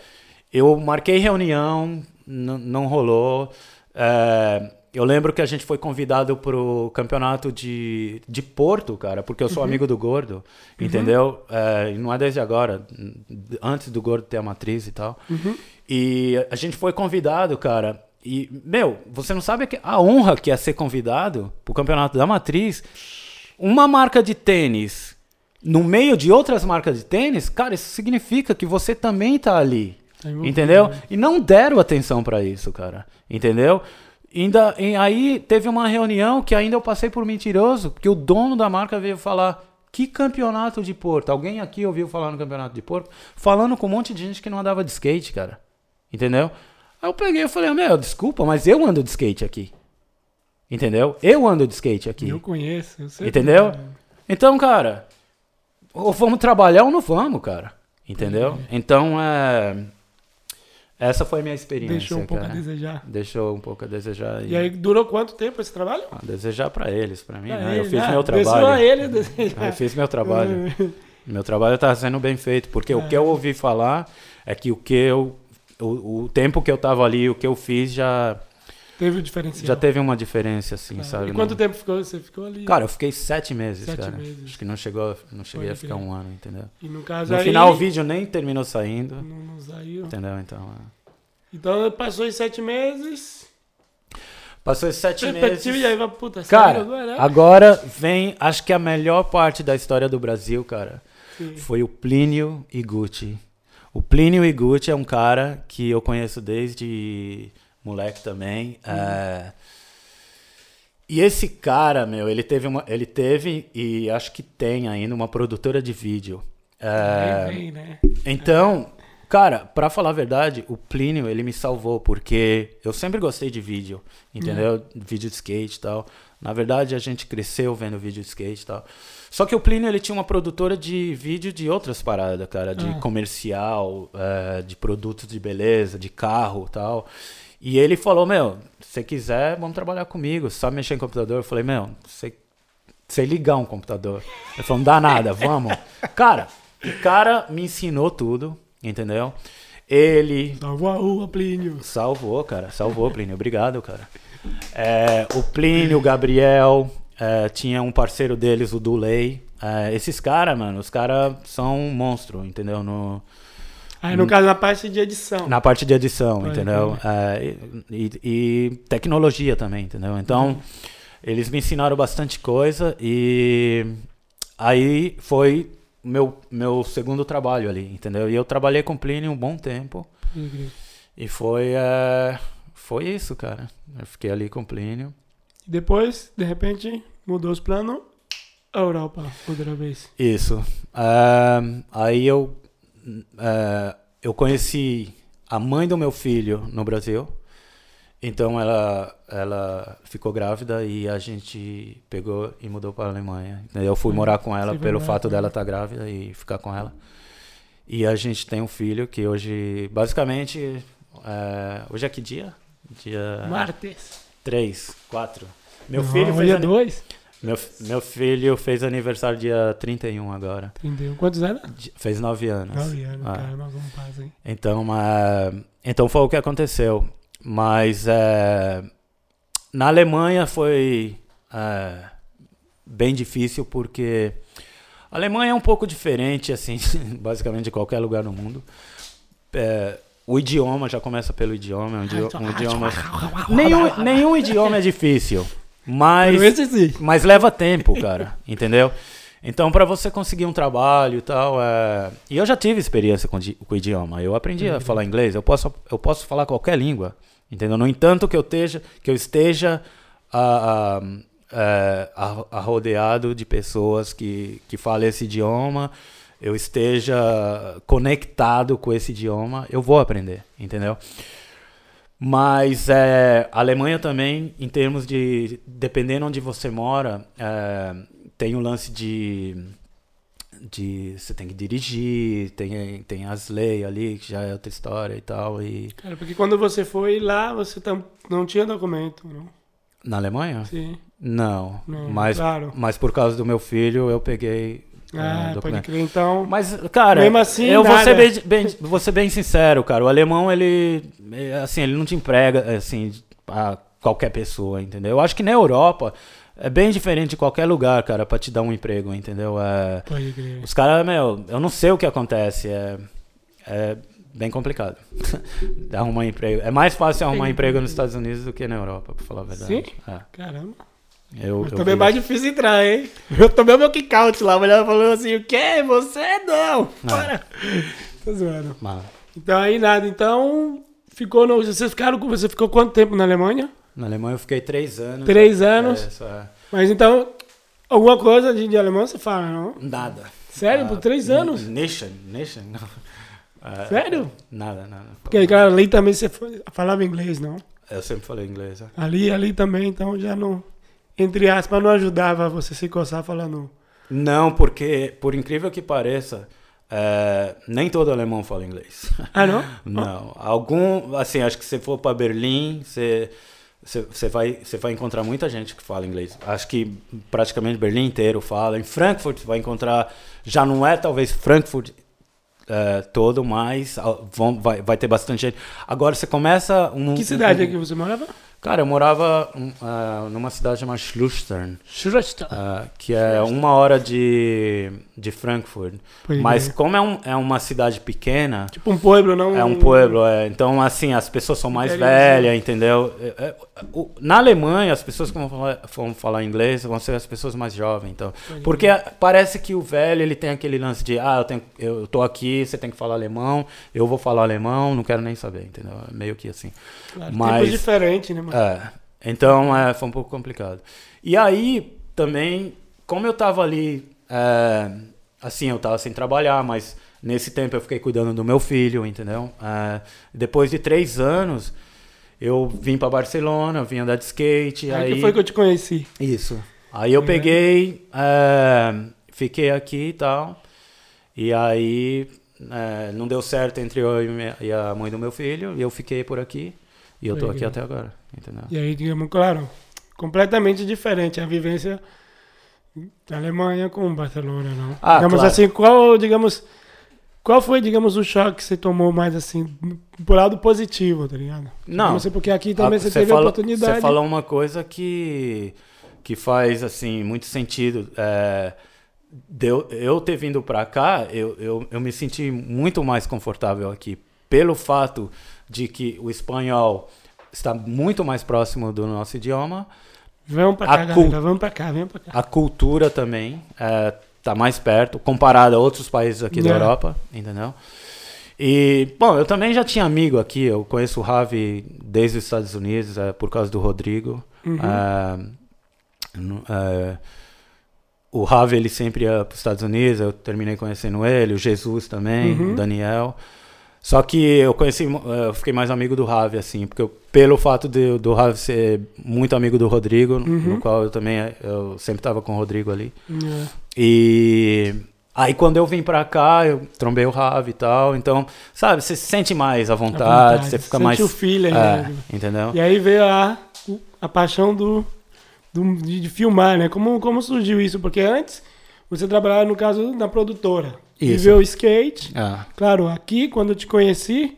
eu marquei reunião, não rolou. É, eu lembro que a gente foi convidado pro campeonato de, de Porto, cara, porque eu sou amigo do Gordo, entendeu? É, não é desde agora, antes do Gordo ter a matriz e tal. Uhum. E a gente foi convidado, cara. E, meu, você não sabe a honra que é ser convidado pro campeonato da matriz. Uma marca de tênis no meio de outras marcas de tênis, cara, isso significa que você também tá ali. Entendeu? E não deram atenção pra isso, cara. Entendeu? Ainda, e aí teve uma reunião que ainda eu passei por mentiroso, porque o dono da marca veio falar: que campeonato de Porto? Alguém aqui ouviu falar no campeonato de Porto? Falando com um monte de gente que não andava de skate, cara. Entendeu? Aí eu peguei e falei: meu, desculpa, mas eu ando de skate aqui. Entendeu? Eu ando de skate aqui. Eu conheço, eu sei. Entendeu? que- Então, cara, ou vamos trabalhar ou não vamos, cara. Entendeu? Então, é. Essa foi a minha experiência. Deixou um pouco a cara. desejar. Deixou um pouco a desejar. E aí durou quanto tempo esse trabalho? a desejar pra eles, pra mim, Pra né? Eu ele, fiz ah, meu trabalho. a ele desejar. Eu fiz meu trabalho. [LAUGHS] Meu trabalho tá sendo bem feito, porque o que eu ouvi falar é que o que eu. O, o tempo que eu tava ali, o que eu fiz já, Teve o diferencial. já teve uma diferença, assim, Tá. sabe? E quanto Não- tempo ficou, você ficou ali? Cara, eu fiquei sete meses, Sete cara. meses. Acho que não chegou, não cheguei Pode a ficar crer. um ano, entendeu? E no caso No aí... final o vídeo nem terminou saindo, Não, não saiu. entendeu? Então, é. Então passou os sete meses. passou esses sete Perspectiva e aí meses. vai, puta, Cara, agora? agora vem, acho que a melhor parte da história do Brasil, cara, Sim. foi o Plínio e Gucci. O Plínio Iguchi é um cara que eu conheço desde moleque também. É, E esse cara, meu, ele teve uma, ele teve e acho que tem ainda uma produtora de vídeo. É, Bem, bem, né? então, cara, pra falar a verdade, o Plínio, ele me salvou, porque eu sempre gostei de vídeo, entendeu? Vídeo de skate e tal. Na verdade, a gente cresceu vendo vídeo de skate e tal. Só que o Plínio, ele tinha uma produtora de vídeo de outras paradas, cara, de Ah. comercial, eh, de produtos de beleza, de carro e tal. E ele falou, meu, se você quiser, vamos trabalhar comigo, sabe mexer em computador? Eu falei, meu, você sei ligar um computador. Ele falou, não dá nada, vamos. [LAUGHS] Cara, o cara me ensinou tudo, entendeu? Ele Salvou a Plínio. salvou, cara, salvou, Plínio. Obrigado, cara. É, o Plínio, o Gabriel, é, tinha um parceiro deles, o Dulei. É, esses caras, mano, os caras são um monstro, entendeu? No, Aí, no caso, na parte de edição. na parte de edição, Pode entendeu? É, e, e tecnologia também, entendeu? Então, eles me ensinaram bastante coisa e aí foi meu, meu segundo trabalho ali, entendeu? E eu trabalhei com Plínio um bom tempo e foi, é, foi isso, cara. Eu fiquei ali com Plínio. Depois, de repente, mudou os planos. Europa, outra vez. Isso. Ah, aí eu, ah, eu conheci a mãe do meu filho no Brasil. Então ela, ela ficou grávida e a gente pegou e mudou para a Alemanha. Eu fui morar com ela pelo fato dela ela. estar grávida e ficar com ela. E a gente tem um filho que hoje, basicamente, é, hoje é que dia? Dia Martes. 3, 4. Meu Não, filho fez é dois. Meu, meu filho fez aniversário dia 31 agora. Entendeu? Quantos anos? Fez 9 anos. Nove anos, Ah. cara. Nós vamos fazer. hein? Então, ah, então foi o que aconteceu. Mas eh, na Alemanha foi eh, bem difícil porque a Alemanha é um pouco diferente, assim, [LAUGHS] basicamente de qualquer lugar no mundo. Eh, o idioma já começa pelo idioma, é um, um idioma. nenhum, nenhum idioma é difícil, mas Pero esse sim. mas leva tempo, cara, [LAUGHS] entendeu? Então, para você conseguir um trabalho e tal, é... e eu já tive experiência com, com o idioma. Eu aprendi a falar inglês. Eu posso, eu posso falar qualquer língua, entendeu? No entanto, que eu esteja, que eu esteja ah, é, arro- arrodeado de pessoas que que falam esse idioma, eu esteja conectado com esse idioma, eu vou aprender, entendeu? Mas é, a Alemanha também, em termos de. Dependendo onde você mora, é, tem o lance de. de você tem que dirigir, tem, tem as leis ali, que já é outra história e tal. E, Cara, porque quando você foi lá, você tam- não tinha documento, não? na Alemanha? Sim. Não. Não, mas, claro. mas por causa do meu filho, eu peguei. É, Ah, pode documento. crer. Então, Mas, cara, Mesmo assim, eu vou ser bem, bem- vou ser bem sincero, cara. O alemão, ele, é, assim, ele não te emprega, assim, a qualquer pessoa, entendeu? Eu acho que na Europa é bem diferente de qualquer lugar, cara, pra te dar um emprego, entendeu? É, pode crer. os caras, meu, eu não sei o que acontece, é, é bem complicado. [LAUGHS] arrumar emprego. É mais fácil arrumar emprego nos Estados Unidos do que na Europa, pra falar a verdade. Sim? É, Caramba. Eu, eu também é mais difícil entrar, hein? Eu tomei o meu kick-out lá, mas ela falou assim, o quê? Você não! Para! Tô zoando. Mas, Então aí nada, então ficou no. Vocês ficaram com. Você ficou quanto tempo na Alemanha? na Alemanha eu fiquei três anos. Três anos. É, isso é. Mas então, alguma coisa de, de alemão você fala, não? Nada. Sério? Ah, Por três anos? Nation, Nation, não. [LAUGHS] Ah, Sério? Nada, nada. Porque, cara, ali também você falava inglês, não? Eu sempre falei inglês. é. Ali, ali também, então já não. Entre aspas, não ajudava você se coçar falando. Não, porque, por incrível que pareça, é, nem todo alemão fala inglês. Ah, não? [LAUGHS] Não. Algum, assim, acho que se for para Berlim, você, você, vai, vai encontrar muita gente que fala inglês. Acho que praticamente Berlim inteiro fala. Em Frankfurt você vai encontrar, já não é talvez Frankfurt é, todo, mas ah, vão, vai, vai ter bastante gente. Agora você começa um. Que cidade um- é que você morava? Cara, eu morava uh, numa cidade chamada Schlustern, Schruster. uh, que é uma hora de, de Frankfurt. Pode Mas crer. como é, um, é uma cidade pequena, Tipo um pueblo, não é um pueblo, é. Então, assim, as pessoas são mais Interiorzinho. velhas, entendeu? É, é, na Alemanha, as pessoas que vão falar, vão falar inglês vão ser as pessoas mais jovens, então. Porque parece que o velho, ele tem aquele lance de, ah, eu, tenho, eu tô aqui, você tem que falar alemão, eu vou falar alemão, não quero nem saber, entendeu? É meio que assim. Claro, Mas- Tempos diferentes, né? É, então é, foi um pouco complicado. E aí, também, como eu tava ali, é, assim, eu tava sem trabalhar, mas nesse tempo eu fiquei cuidando do meu filho, entendeu? É, depois de três anos, eu vim para Barcelona, vim andar de skate, Aí aí... que foi que eu te conheci. Isso. Aí eu É. peguei, é, fiquei aqui e tal, e aí é, não deu certo entre eu e minha- e a mãe do meu filho, e eu fiquei por aqui, e eu tô aqui até agora, entendeu? E aí, digamos, claro, completamente diferente a vivência da Alemanha com Barcelona, não? Ah, digamos claro. assim, qual, digamos, qual foi, digamos, o choque que você tomou mais assim, pro lado positivo, tá ligado? Não. sei porque aqui também Ah, você teve a falou- oportunidade. Você falou uma coisa que, que faz assim muito sentido. É, de eu, ter vindo pra cá, eu, eu, eu me senti muito mais confortável aqui. Pelo fato de que o espanhol está muito mais próximo do nosso idioma, Vamos pra A cá, cul- galera, vamos pra cá, vem pra cá. a cultura também está mais perto, comparado a outros países aqui da É. Europa, entendeu? E, bom, eu também já tinha amigo aqui, eu conheço o Ravi desde os Estados Unidos, é, por causa do Rodrigo. Uhum. No- é, o Ravi, ele sempre ia para os Estados Unidos, eu terminei conhecendo ele, o Jesus também, Uhum. o Daniel. Só que eu conheci, eh, eu fiquei mais amigo do Ravi, assim, porque eu- pelo fato de, do Ravi ser muito amigo do Rodrigo, Uhum. no qual eu também, eh, eu sempre tava com o Rodrigo ali. É. E aí quando eu vim pra cá, eu trombei o Ravi e tal, então, sabe, você se sente mais à vontade, vontade, você fica sente mais... o feeling, é, né? entendeu? E aí veio a, a paixão do, do- de, de filmar, né? Como, como surgiu isso? Porque antes você trabalhava, no caso, na produtora. Isso. Viveu o skate. É. Claro, aqui, quando eu te conheci,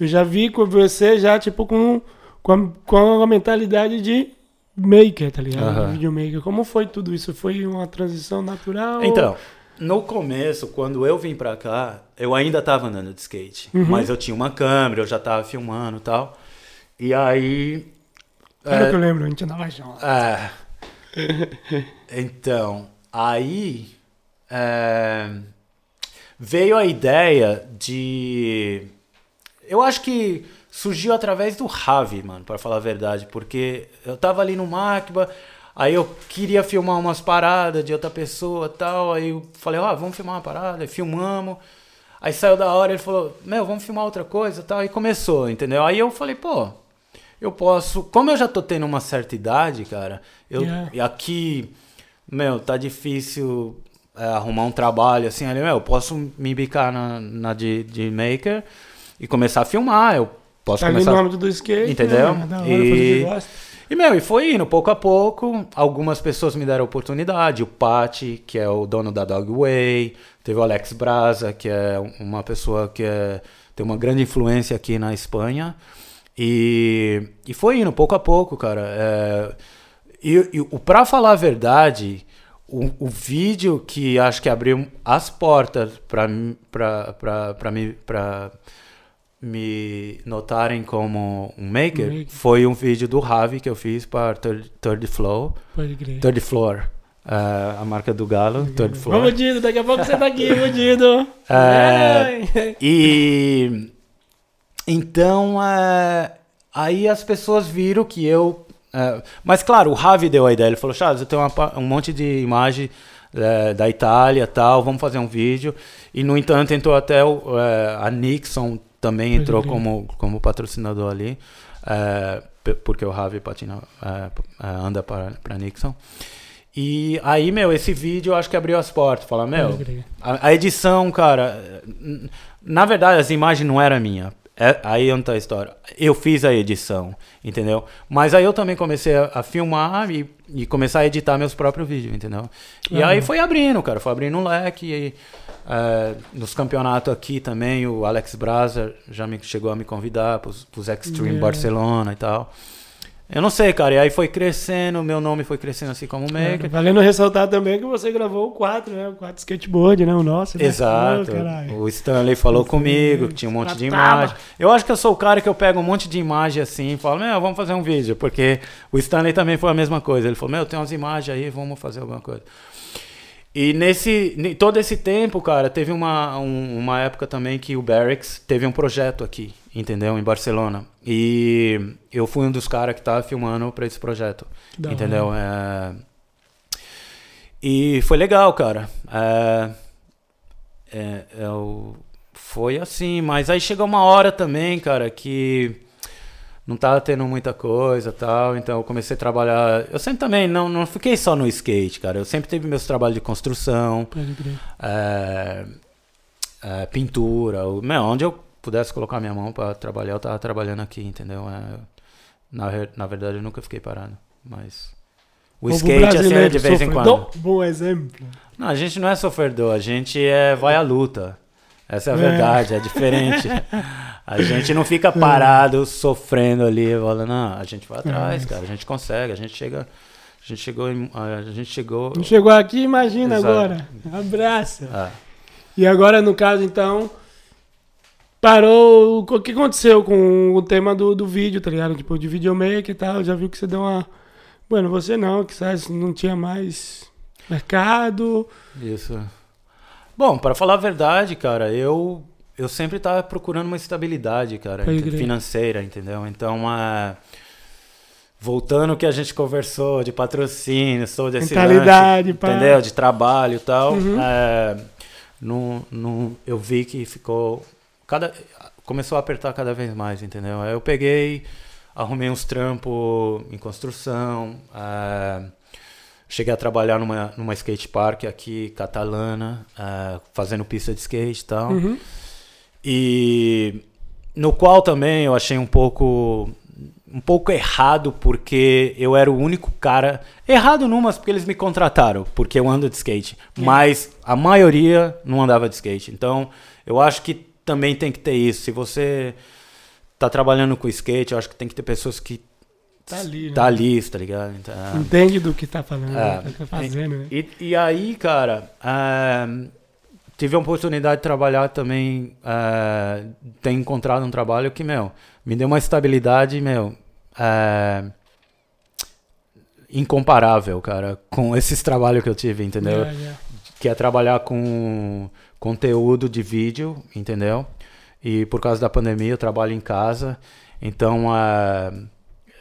eu já vi com você já, tipo, com, com, a, com a mentalidade de maker, tá ligado? Aham. Videomaker. Como foi tudo isso? Foi uma transição natural? Então, no começo, quando eu vim pra cá, eu ainda tava andando de skate. Uhum. Mas eu tinha uma câmera, eu já tava filmando e tal. E aí. Claro é, que eu lembro, a gente andava junto. é. [LAUGHS] então, aí. é, veio a ideia de. Eu acho que surgiu através do Ravi, mano, pra falar a verdade. Porque eu tava ali no Macba, aí eu queria filmar umas paradas de outra pessoa tal. Aí eu falei, ó, vamos filmar uma parada, aí filmamos. Aí saiu da hora, ele falou, meu, vamos filmar outra coisa e tal. E começou, entendeu? Aí eu falei, pô, eu posso. Como eu já tô tendo uma certa idade, cara, eu Yeah. aqui, meu, tá difícil é, arrumar um trabalho assim, ali, meu, eu posso me bicar na, na de, de maker e começar a filmar. Eu posso Tá ali começar. no âmbito do skate. Entendeu? Né? E-. E, meu, e foi indo, pouco a pouco. Algumas pessoas me deram oportunidade. O Pati, que é o dono da Dogway. Teve o Alex Braza, que é uma pessoa que é- tem uma grande influência aqui na Espanha. E, e foi indo, pouco a pouco, cara. É, e, e o- pra falar a verdade, o, o vídeo que acho que abriu as portas pra, pra, mim- pra me notarem como um maker, Maker. foi um vídeo do Ravi que eu fiz para Third, Third crer. Third Floor. eh, a marca do Galo, Third Floor. Vamos, Dido, daqui a pouco você tá aqui, [LAUGHS] Dido. É. E então é, aí as pessoas viram que eu. É, mas claro, o Ravi deu a ideia. Ele falou: Chaves, eu tenho uma um monte de imagem é, da Itália e tal, vamos fazer um vídeo. E no entanto, entrou até o, é, a Nixon também entrou crer. como, como patrocinador ali, é, porque o Ravi patina, é, é, anda para para Nixon. E aí, meu, esse vídeo eu acho que abriu as portas. Fala, meu, a, a edição, cara, na verdade as imagens não eram minha. É, aí onde tá a história. Eu fiz a edição, entendeu? Mas aí eu também comecei a, a filmar e, e começar a editar meus próprios vídeos, entendeu? E Aham. aí foi abrindo, cara, foi abrindo um leque. E, é, nos campeonatos aqui também, o Alex Braza já me, chegou a me convidar pros, pros Extreme É. Barcelona e tal. Eu não sei, cara. E aí foi crescendo, meu nome foi crescendo assim como maker. É, valendo ressaltar também que você gravou o 4, né? O 4 skateboard, né? O nosso. Né? Exato. Oh, o Stanley falou comigo que tinha um monte de imagem. Eu acho que eu sou o cara que eu pego um monte de imagem assim e falo, meu, vamos fazer um vídeo. Porque o Stanley também foi a mesma coisa. Ele falou, meu, tem umas imagens aí, vamos fazer alguma coisa. E nesse todo esse tempo, cara, teve uma, um, uma época também que o Barracks teve um projeto aqui, entendeu? Em Barcelona. E eu fui um dos caras que tava filmando para esse projeto, da entendeu? É... E foi legal, cara. É... É, eu... Foi assim, mas aí chegou uma hora também, cara, que não tava tendo muita coisa tal, então eu comecei a trabalhar. Eu sempre também não, não fiquei só no skate, cara. Eu sempre tive meus trabalhos de construção, é, é, pintura, meu, onde eu pudesse colocar minha mão para trabalhar, eu tava trabalhando aqui, entendeu? É, na, na verdade, eu nunca fiquei parado, mas o skate assim, é de vez em quando. Bom exemplo. Não, a gente não é sofredor, a gente é vai à luta. Essa é a é. verdade, é diferente. [LAUGHS] A gente não fica parado, sofrendo ali, falando, não, a gente vai atrás, é. cara, a gente consegue, a gente chega. A gente chegou. A gente chegou. Chegou aqui, imagina Exato. agora. Abraça. Ah. E agora, no caso, então. Parou. O que aconteceu com o tema do, do vídeo, tá ligado? Tipo, de videomaker e tal. Já viu que você deu uma. Bueno, você não, que sabe, não tinha mais mercado. Isso. Bom, para falar a verdade, cara, eu eu sempre tava procurando uma estabilidade, cara, financeira, entendeu? Então, voltando o que a gente conversou de patrocínio, sou desse Mentalidade, lanche, entendeu? De trabalho e tal. Uhum. É, no, no, eu vi que ficou cada começou a apertar cada vez mais, entendeu? Aí eu peguei, arrumei uns trampos em construção, é, Cheguei a trabalhar numa, numa skate park aqui, catalana, uh, fazendo pista de skate e tal. Uhum. E no qual também eu achei um pouco um pouco errado porque eu era o único cara errado numas porque eles me contrataram porque eu ando de skate, é. mas a maioria não andava de skate. Então, eu acho que também tem que ter isso. Se você tá trabalhando com skate, eu acho que tem que ter pessoas que Tá ali, né? Tá ali, tá ligado? Então, Entende do que tá falando, é, né? tá fazendo, né? E, e aí, cara, é, tive a oportunidade de trabalhar também, é, ter encontrado um trabalho que, meu, me deu uma estabilidade, meu, é, incomparável, cara, com esses trabalhos que eu tive, entendeu? Yeah, yeah. Que é trabalhar com conteúdo de vídeo, entendeu? E por causa da pandemia eu trabalho em casa, então... Uh,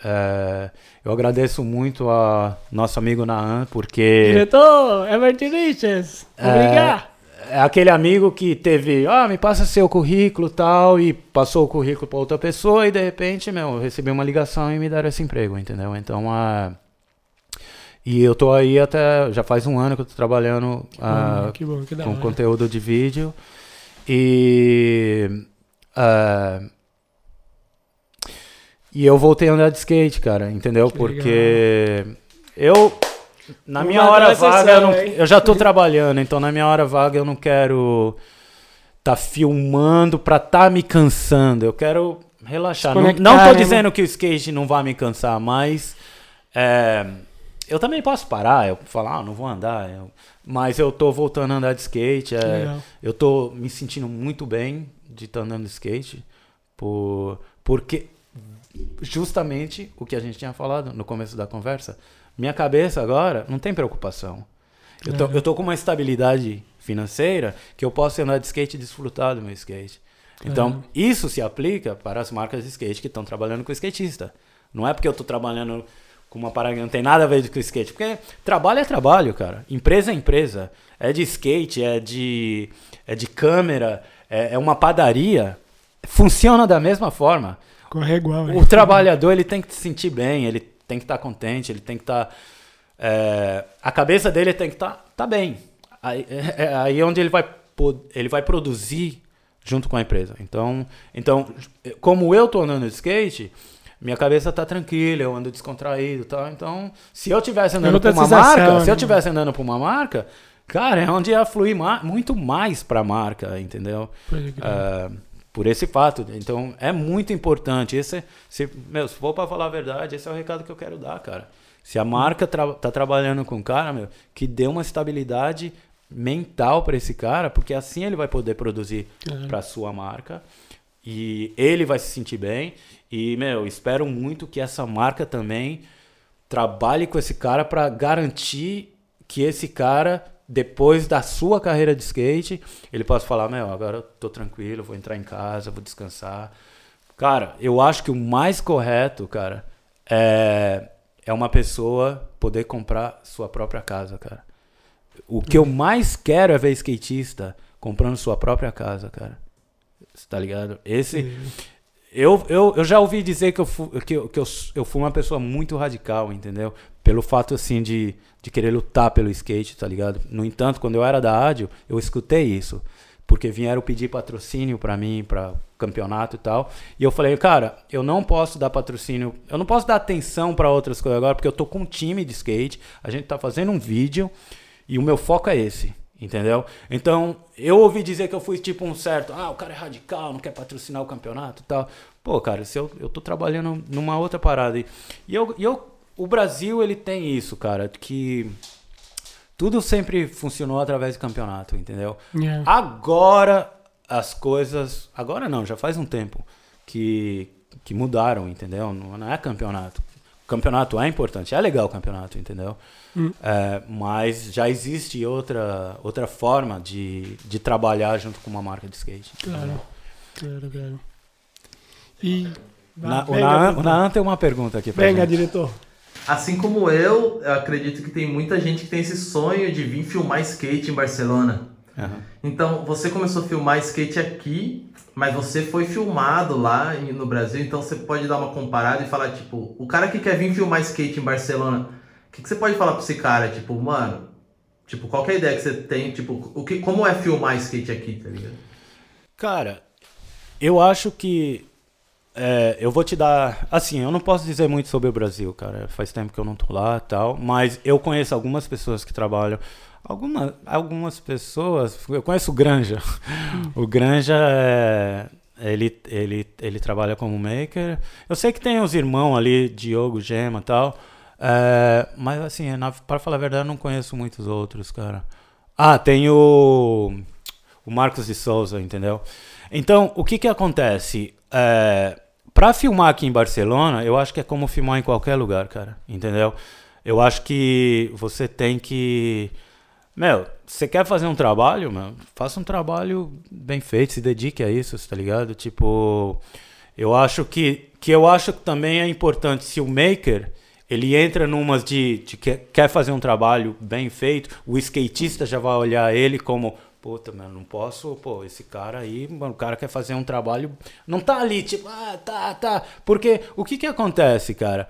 é, eu agradeço muito a nosso amigo Naan, porque. Diretor, Everton Riches, obrigado. É, é aquele amigo que teve, ah, me passa seu currículo tal, e passou o currículo para outra pessoa, e de repente, meu, eu recebi uma ligação e me deram esse emprego, entendeu? Então, a. E eu tô aí até. Já faz um ano que eu tô trabalhando uh, que bom, que com conteúdo de vídeo. E. Uh, e eu voltei a andar de skate, cara, entendeu? Que Porque legal. eu. Na minha hora vaga, eu, não, eu, já tô trabalhando, então na minha hora vaga eu não quero tá filmando pra tá me cansando. Eu quero relaxar. Não, não tô né, dizendo que o skate não vai me cansar, mas. É, eu também posso parar, eu falar, ah, não vou andar. Eu, mas eu tô voltando a andar de skate. É, eu tô me sentindo muito bem de estar andando de skate. Por, porque justamente o que a gente tinha falado no começo da conversa. Minha cabeça agora não tem preocupação. Eu tô, eu tô com uma estabilidade financeira que eu posso andar de skate e desfrutar do meu skate. Então, isso se aplica para as marcas de skate que estão trabalhando com skatista. Não é porque eu estou trabalhando com uma parada que não tem nada a ver com skate. Porque trabalho é trabalho, cara. Empresa é empresa. É de skate, é de, é de câmera, é, é uma padaria. Funciona da mesma forma. Corre igual. O trabalhador ele tem que se sentir bem, ele tem que estar tá contente, ele tem que estar. Tá, é, a cabeça dele tem que estar tá, tá bem. Aí é, é aí é onde ele vai, ele vai produzir junto com a empresa. Então, então como eu tô andando de skate, minha cabeça tá tranquila, eu ando descontraído, tal. Então, se eu tivesse andando por uma marca, se eu né? tivesse andando por uma marca, cara, é onde ia fluir ma muito mais para a marca, entendeu? Uh, por esse fato. Então é muito importante. Esse, se, meu, se for para falar a verdade, esse é o recado que eu quero dar, cara. Se a marca tra tá trabalhando com o cara, meu, que dê uma estabilidade mental para esse cara, porque assim ele vai poder produzir uhum. para sua marca e ele vai se sentir bem. E, meu, espero muito que essa marca também trabalhe com esse cara para garantir que esse cara depois da sua carreira de skate, ele possa falar, meu, agora eu tô tranquilo, vou entrar em casa, vou descansar. Cara, eu acho que o mais correto, cara, é, é uma pessoa poder comprar sua própria casa, cara. O que eu mais quero é ver skatista comprando sua própria casa, cara. Tá ligado? Esse. Eu, eu, eu já ouvi dizer que, eu, que, eu, que eu, eu fui uma pessoa muito radical, entendeu? Pelo fato, assim, de, de querer lutar pelo skate, tá ligado? No entanto, quando eu era da rádio, eu escutei isso. Porque vieram pedir patrocínio para mim, para campeonato e tal. E eu falei, cara, eu não posso dar patrocínio, eu não posso dar atenção para outras coisas agora, porque eu tô com um time de skate, a gente tá fazendo um vídeo e o meu foco é esse. Entendeu? Então, eu ouvi dizer que eu fui tipo um certo, ah, o cara é radical, não quer patrocinar o campeonato e tal. Pô, cara, se eu, eu tô trabalhando numa outra parada. E, e eu, e eu, o Brasil, ele tem isso, cara, que tudo sempre funcionou através do campeonato, entendeu? Yeah. Agora as coisas. Agora não, já faz um tempo que, que mudaram, entendeu? Não, não é campeonato. O campeonato é importante, é legal o campeonato, entendeu? Hum. É, mas já existe outra, outra forma de, de trabalhar junto com uma marca de skate. Claro, claro, claro. E. Na, o, Naan, o Naan tem uma pergunta aqui pra Venga, gente. diretor. Assim como eu, eu acredito que tem muita gente que tem esse sonho de vir filmar skate em Barcelona. Uhum. Então, você começou a filmar skate aqui, mas você foi filmado lá no Brasil, então você pode dar uma comparada e falar, tipo, o cara que quer vir filmar skate em Barcelona, que, que você pode falar pra esse cara? Tipo, mano, tipo, qual é a ideia que você tem? Tipo, o que, como é filmar skate aqui, tá ligado? Cara, eu acho que. É, eu vou te dar. Assim, eu não posso dizer muito sobre o Brasil, cara. Faz tempo que eu não tô lá tal. Mas eu conheço algumas pessoas que trabalham. Alguma, algumas pessoas. Eu conheço o Granja. [LAUGHS] o Granja é. Ele, ele, ele trabalha como maker. Eu sei que tem os irmãos ali, Diogo, Gema e tal. É, mas assim, para falar a verdade, eu não conheço muitos outros, cara. Ah, tem o, o Marcos de Souza, entendeu? Então, o que que acontece? É, para filmar aqui em Barcelona, eu acho que é como filmar em qualquer lugar, cara, entendeu? Eu acho que você tem que. Meu, você quer fazer um trabalho, meu, faça um trabalho bem feito, se dedique a isso, tá ligado? Tipo, eu acho que, que eu acho que também é importante se o maker ele entra numas de, de que quer fazer um trabalho bem feito, o skatista já vai olhar ele como puta, mano, não posso, pô, esse cara aí, mano, o cara quer fazer um trabalho, não tá ali, tipo, ah, tá, tá. Porque o que que acontece, cara?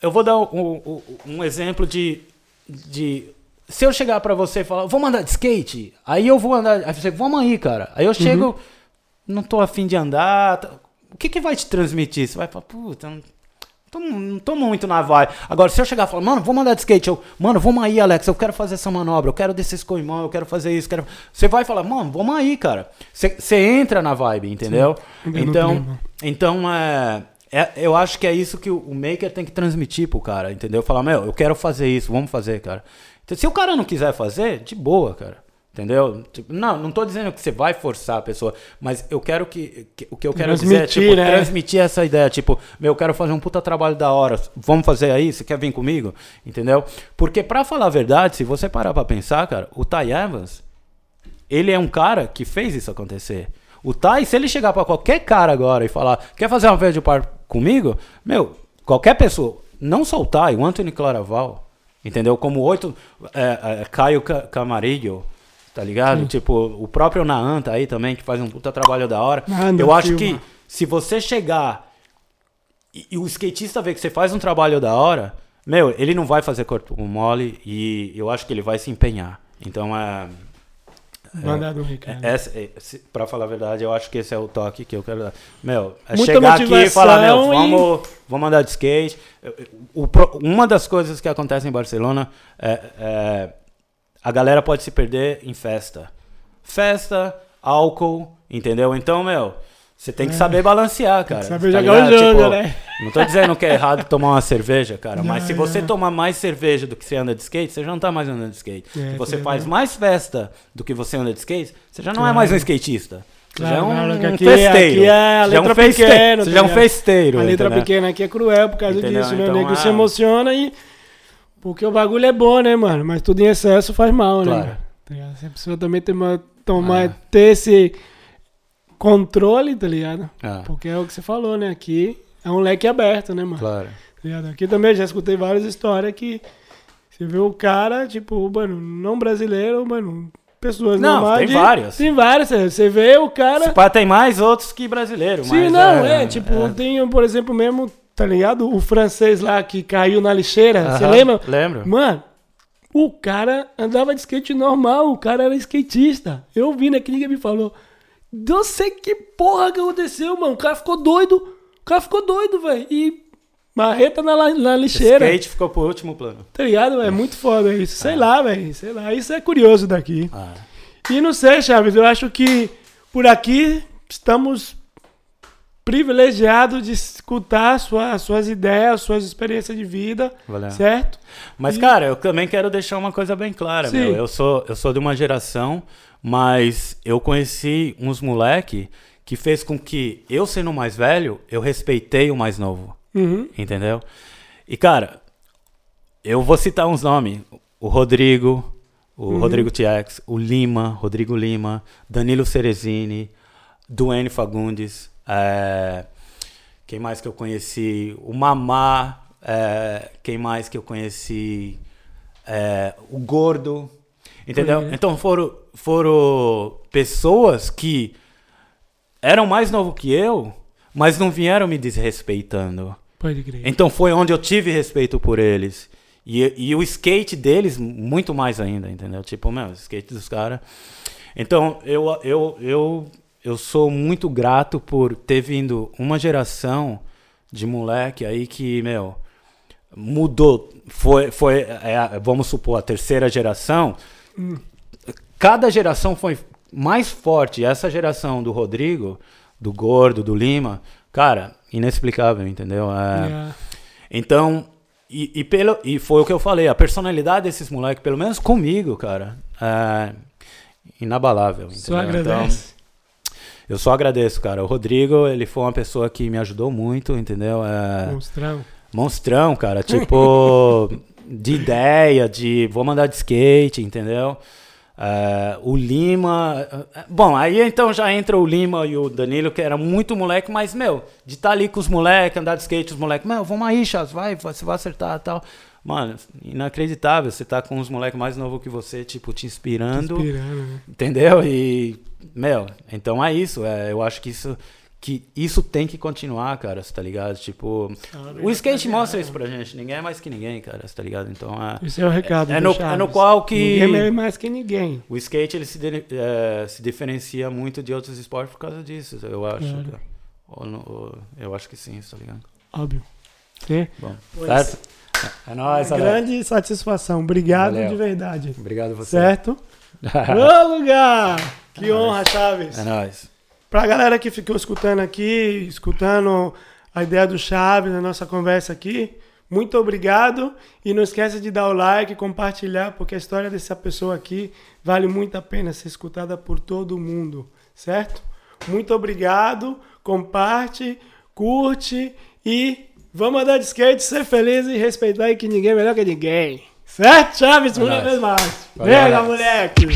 Eu vou dar um, um, um exemplo de, de. Se eu chegar para você e falar, vamos andar de skate, aí eu vou andar, aí você, vamos aí, cara. Aí eu chego, uhum. não tô afim de andar. Tá, o que que vai te transmitir? Você vai falar, puta, não Tô, não tô muito na vibe. Agora, se eu chegar e falar, mano, vamos andar de skate, eu, mano, vamos aí, Alex, eu quero fazer essa manobra, eu quero descer esse coimão, eu quero fazer isso, quero. Você vai falar, mano, vamos aí, cara. Você entra na vibe, entendeu? Sim, então, então é, é, eu acho que é isso que o, o maker tem que transmitir pro cara, entendeu? Falar, meu, eu quero fazer isso, vamos fazer, cara. Então, se o cara não quiser fazer, de boa, cara. Entendeu? Tipo, não, não tô dizendo que você vai forçar a pessoa, mas eu quero que, que o que eu quero transmitir, dizer é tipo, né? transmitir essa ideia, tipo, meu, eu quero fazer um puta trabalho da hora, vamos fazer aí, você quer vir comigo? Entendeu? Porque para falar a verdade, se você parar para pensar, cara, o Ty Evans, ele é um cara que fez isso acontecer. O Ty, se ele chegar para qualquer cara agora e falar, quer fazer uma vez de par comigo? Meu, qualquer pessoa, não só o Ty, o Anthony Claraval, entendeu? Como oito, é, é, Caio Camarillo, tá ligado? Sim. Tipo, o próprio Naan tá aí também, que faz um puta trabalho da hora. eu acho filma. que se você chegar e, e, o skatista ver que você faz um trabalho da hora, meu, ele não vai fazer corpo mole e eu acho que ele vai se empenhar. Então é. Mandado, Ricardo. É, é, pra falar a verdade, eu acho que esse é o toque que eu quero dar. Meu, é Muita chegar aqui e falar, meu, vamos, e... vamos andar de skate. O, uma das coisas que acontece em Barcelona é, é a galera pode se perder em festa. Festa, álcool entendeu? Então, meu, você tem que saber balancear, cara. saber tá jogar o jogo, Tipo, né? Não tô dizendo que é errado tomar uma cerveja, cara, mas Não, se você não. tomar mais cerveja do que você anda de skate, você já não tá mais andando de skate. É, se você tá faz mais festa do que você anda de skate, você já não é Claro. mais um skatista. Você já é Claro, um, claro, que aqui- festeiro. aqui é a Você já é um letra festeiro. pequena, Você tá já é um ligado? festeiro. A letra entendeu? pequena aqui é cruel por causa Entendeu? disso, né? Então, o nego é- se emociona e. Porque o bagulho é bom, né, mano? Mas tudo em excesso faz mal, né? Claro. mano? Tá ligado? Se a pessoa também tem uma, tomar, Ah. ter esse controle, tá ligado? Ah, Porque é o que você falou, né? Aqui é um leque aberto, né, mano? claro. Tá ligado? Aqui também já escutei várias histórias que você vê o cara, tipo, mano, não brasileiro, mano, pessoas Não, normais. tem de- várias. Tem várias, você- vê o cara. Pá tem mais outros que brasileiro, Sim, mas não, é, é, tipo, tem, por exemplo, mesmo, tá ligado? O francês lá que caiu na lixeira, você Aham, lembra? Lembro. Mano, o cara andava de skate normal, o cara era skatista. Eu vi, né, que ninguém me falou. Não sei que porra que aconteceu, mano. O cara ficou doido. O cara ficou doido, velho. E marreta na, na lixeira. Skate ficou pro último plano. Tá ligado? É muito foda isso. Sei lá, velho. Sei lá. Isso é curioso daqui. Ah, E não sei, Chaves, eu acho que por aqui estamos privilegiados de escutar sua, suas ideias, suas experiências de vida, valeu. certo? Mas, E- cara, eu também quero deixar uma coisa bem clara, Sim. meu. Eu sou, eu sou de uma geração, mas eu conheci uns moleque que fez com que eu, sendo mais velho, eu respeitei o mais novo. Uhum. Entendeu? E, cara, eu vou citar uns nomes. O Rodrigo, o Uhum. Rodrigo TX, o Lima, Rodrigo Lima, Danilo Cerezini, Duane Fagundes, é, quem mais que eu conheci? O Mamá, é, quem mais que eu conheci? É, o Gordo, entendeu? Uhum. Então foram, foram pessoas que eram mais novos que eu, mas não vieram me desrespeitando. Pode crer. Então foi onde eu tive respeito por eles. E, e o skate deles, muito mais ainda, entendeu? Tipo, meu, o skate dos caras. Então, eu, eu, eu, eu sou muito grato por ter vindo uma geração de moleque aí que, meu, mudou. Foi, foi é, vamos supor, a terceira geração. Cada geração foi mais forte. Essa geração do Rodrigo, do Gordo, do Lima, cara, inexplicável, entendeu? É, Yeah. então, e, e pelo, e foi o que eu falei, a personalidade desses moleques, pelo menos comigo, cara, é inabalável. Só entendeu? Então, agradece. Eu só agradeço, cara. O Rodrigo, ele foi uma pessoa que me ajudou muito, entendeu? É, Monstrão. monstrão, cara. Tipo, [LAUGHS] de ideia, de vou mandar de skate, entendeu? É, o Lima. é, Bom, aí então já entra o Lima e o Danilo, que era muito moleque, mas, meu, de estar ali com os moleques, andar de skate, os moleques, meu, vamos aí, Chas, vai, você vai acertar e tal. Mano, inacreditável. Você tá com os moleques mais novos que você, tipo, te inspirando. Inspirando, né? Entendeu? E, meu, então é isso. É, eu acho que isso, que isso tem que continuar, cara, você tá ligado? Tipo, o skate mostra isso pra gente. Ninguém é mais que ninguém, cara, você tá ligado? Então é. Esse é o recado. É do no, é no qual que. Ninguém é mais que ninguém. O skate ele se, de- eh, se diferencia muito de outros esportes por causa disso, eu acho. Claro. Ou ou- eu acho que sim, tá ligado? Óbvio. Sim. Bom, Pois. certo? É nóis, Alex. Grande satisfação. Obrigado Valeu. de verdade. Obrigado a você. Certo? [LAUGHS] Ô, lugar! Que honra, Chaves. É nóis. Pra galera que ficou escutando aqui, escutando a ideia do Chaves, a nossa conversa aqui, muito obrigado. E não esqueça de dar o like, compartilhar, porque a história dessa pessoa aqui vale muito a pena ser escutada por todo mundo, certo? Muito obrigado, comparte, curte e vamos andar de skate, ser feliz e respeitar e que ninguém é melhor que ninguém. Certo, Chaves? É mais. Valeu, Venga, Alex. moleque!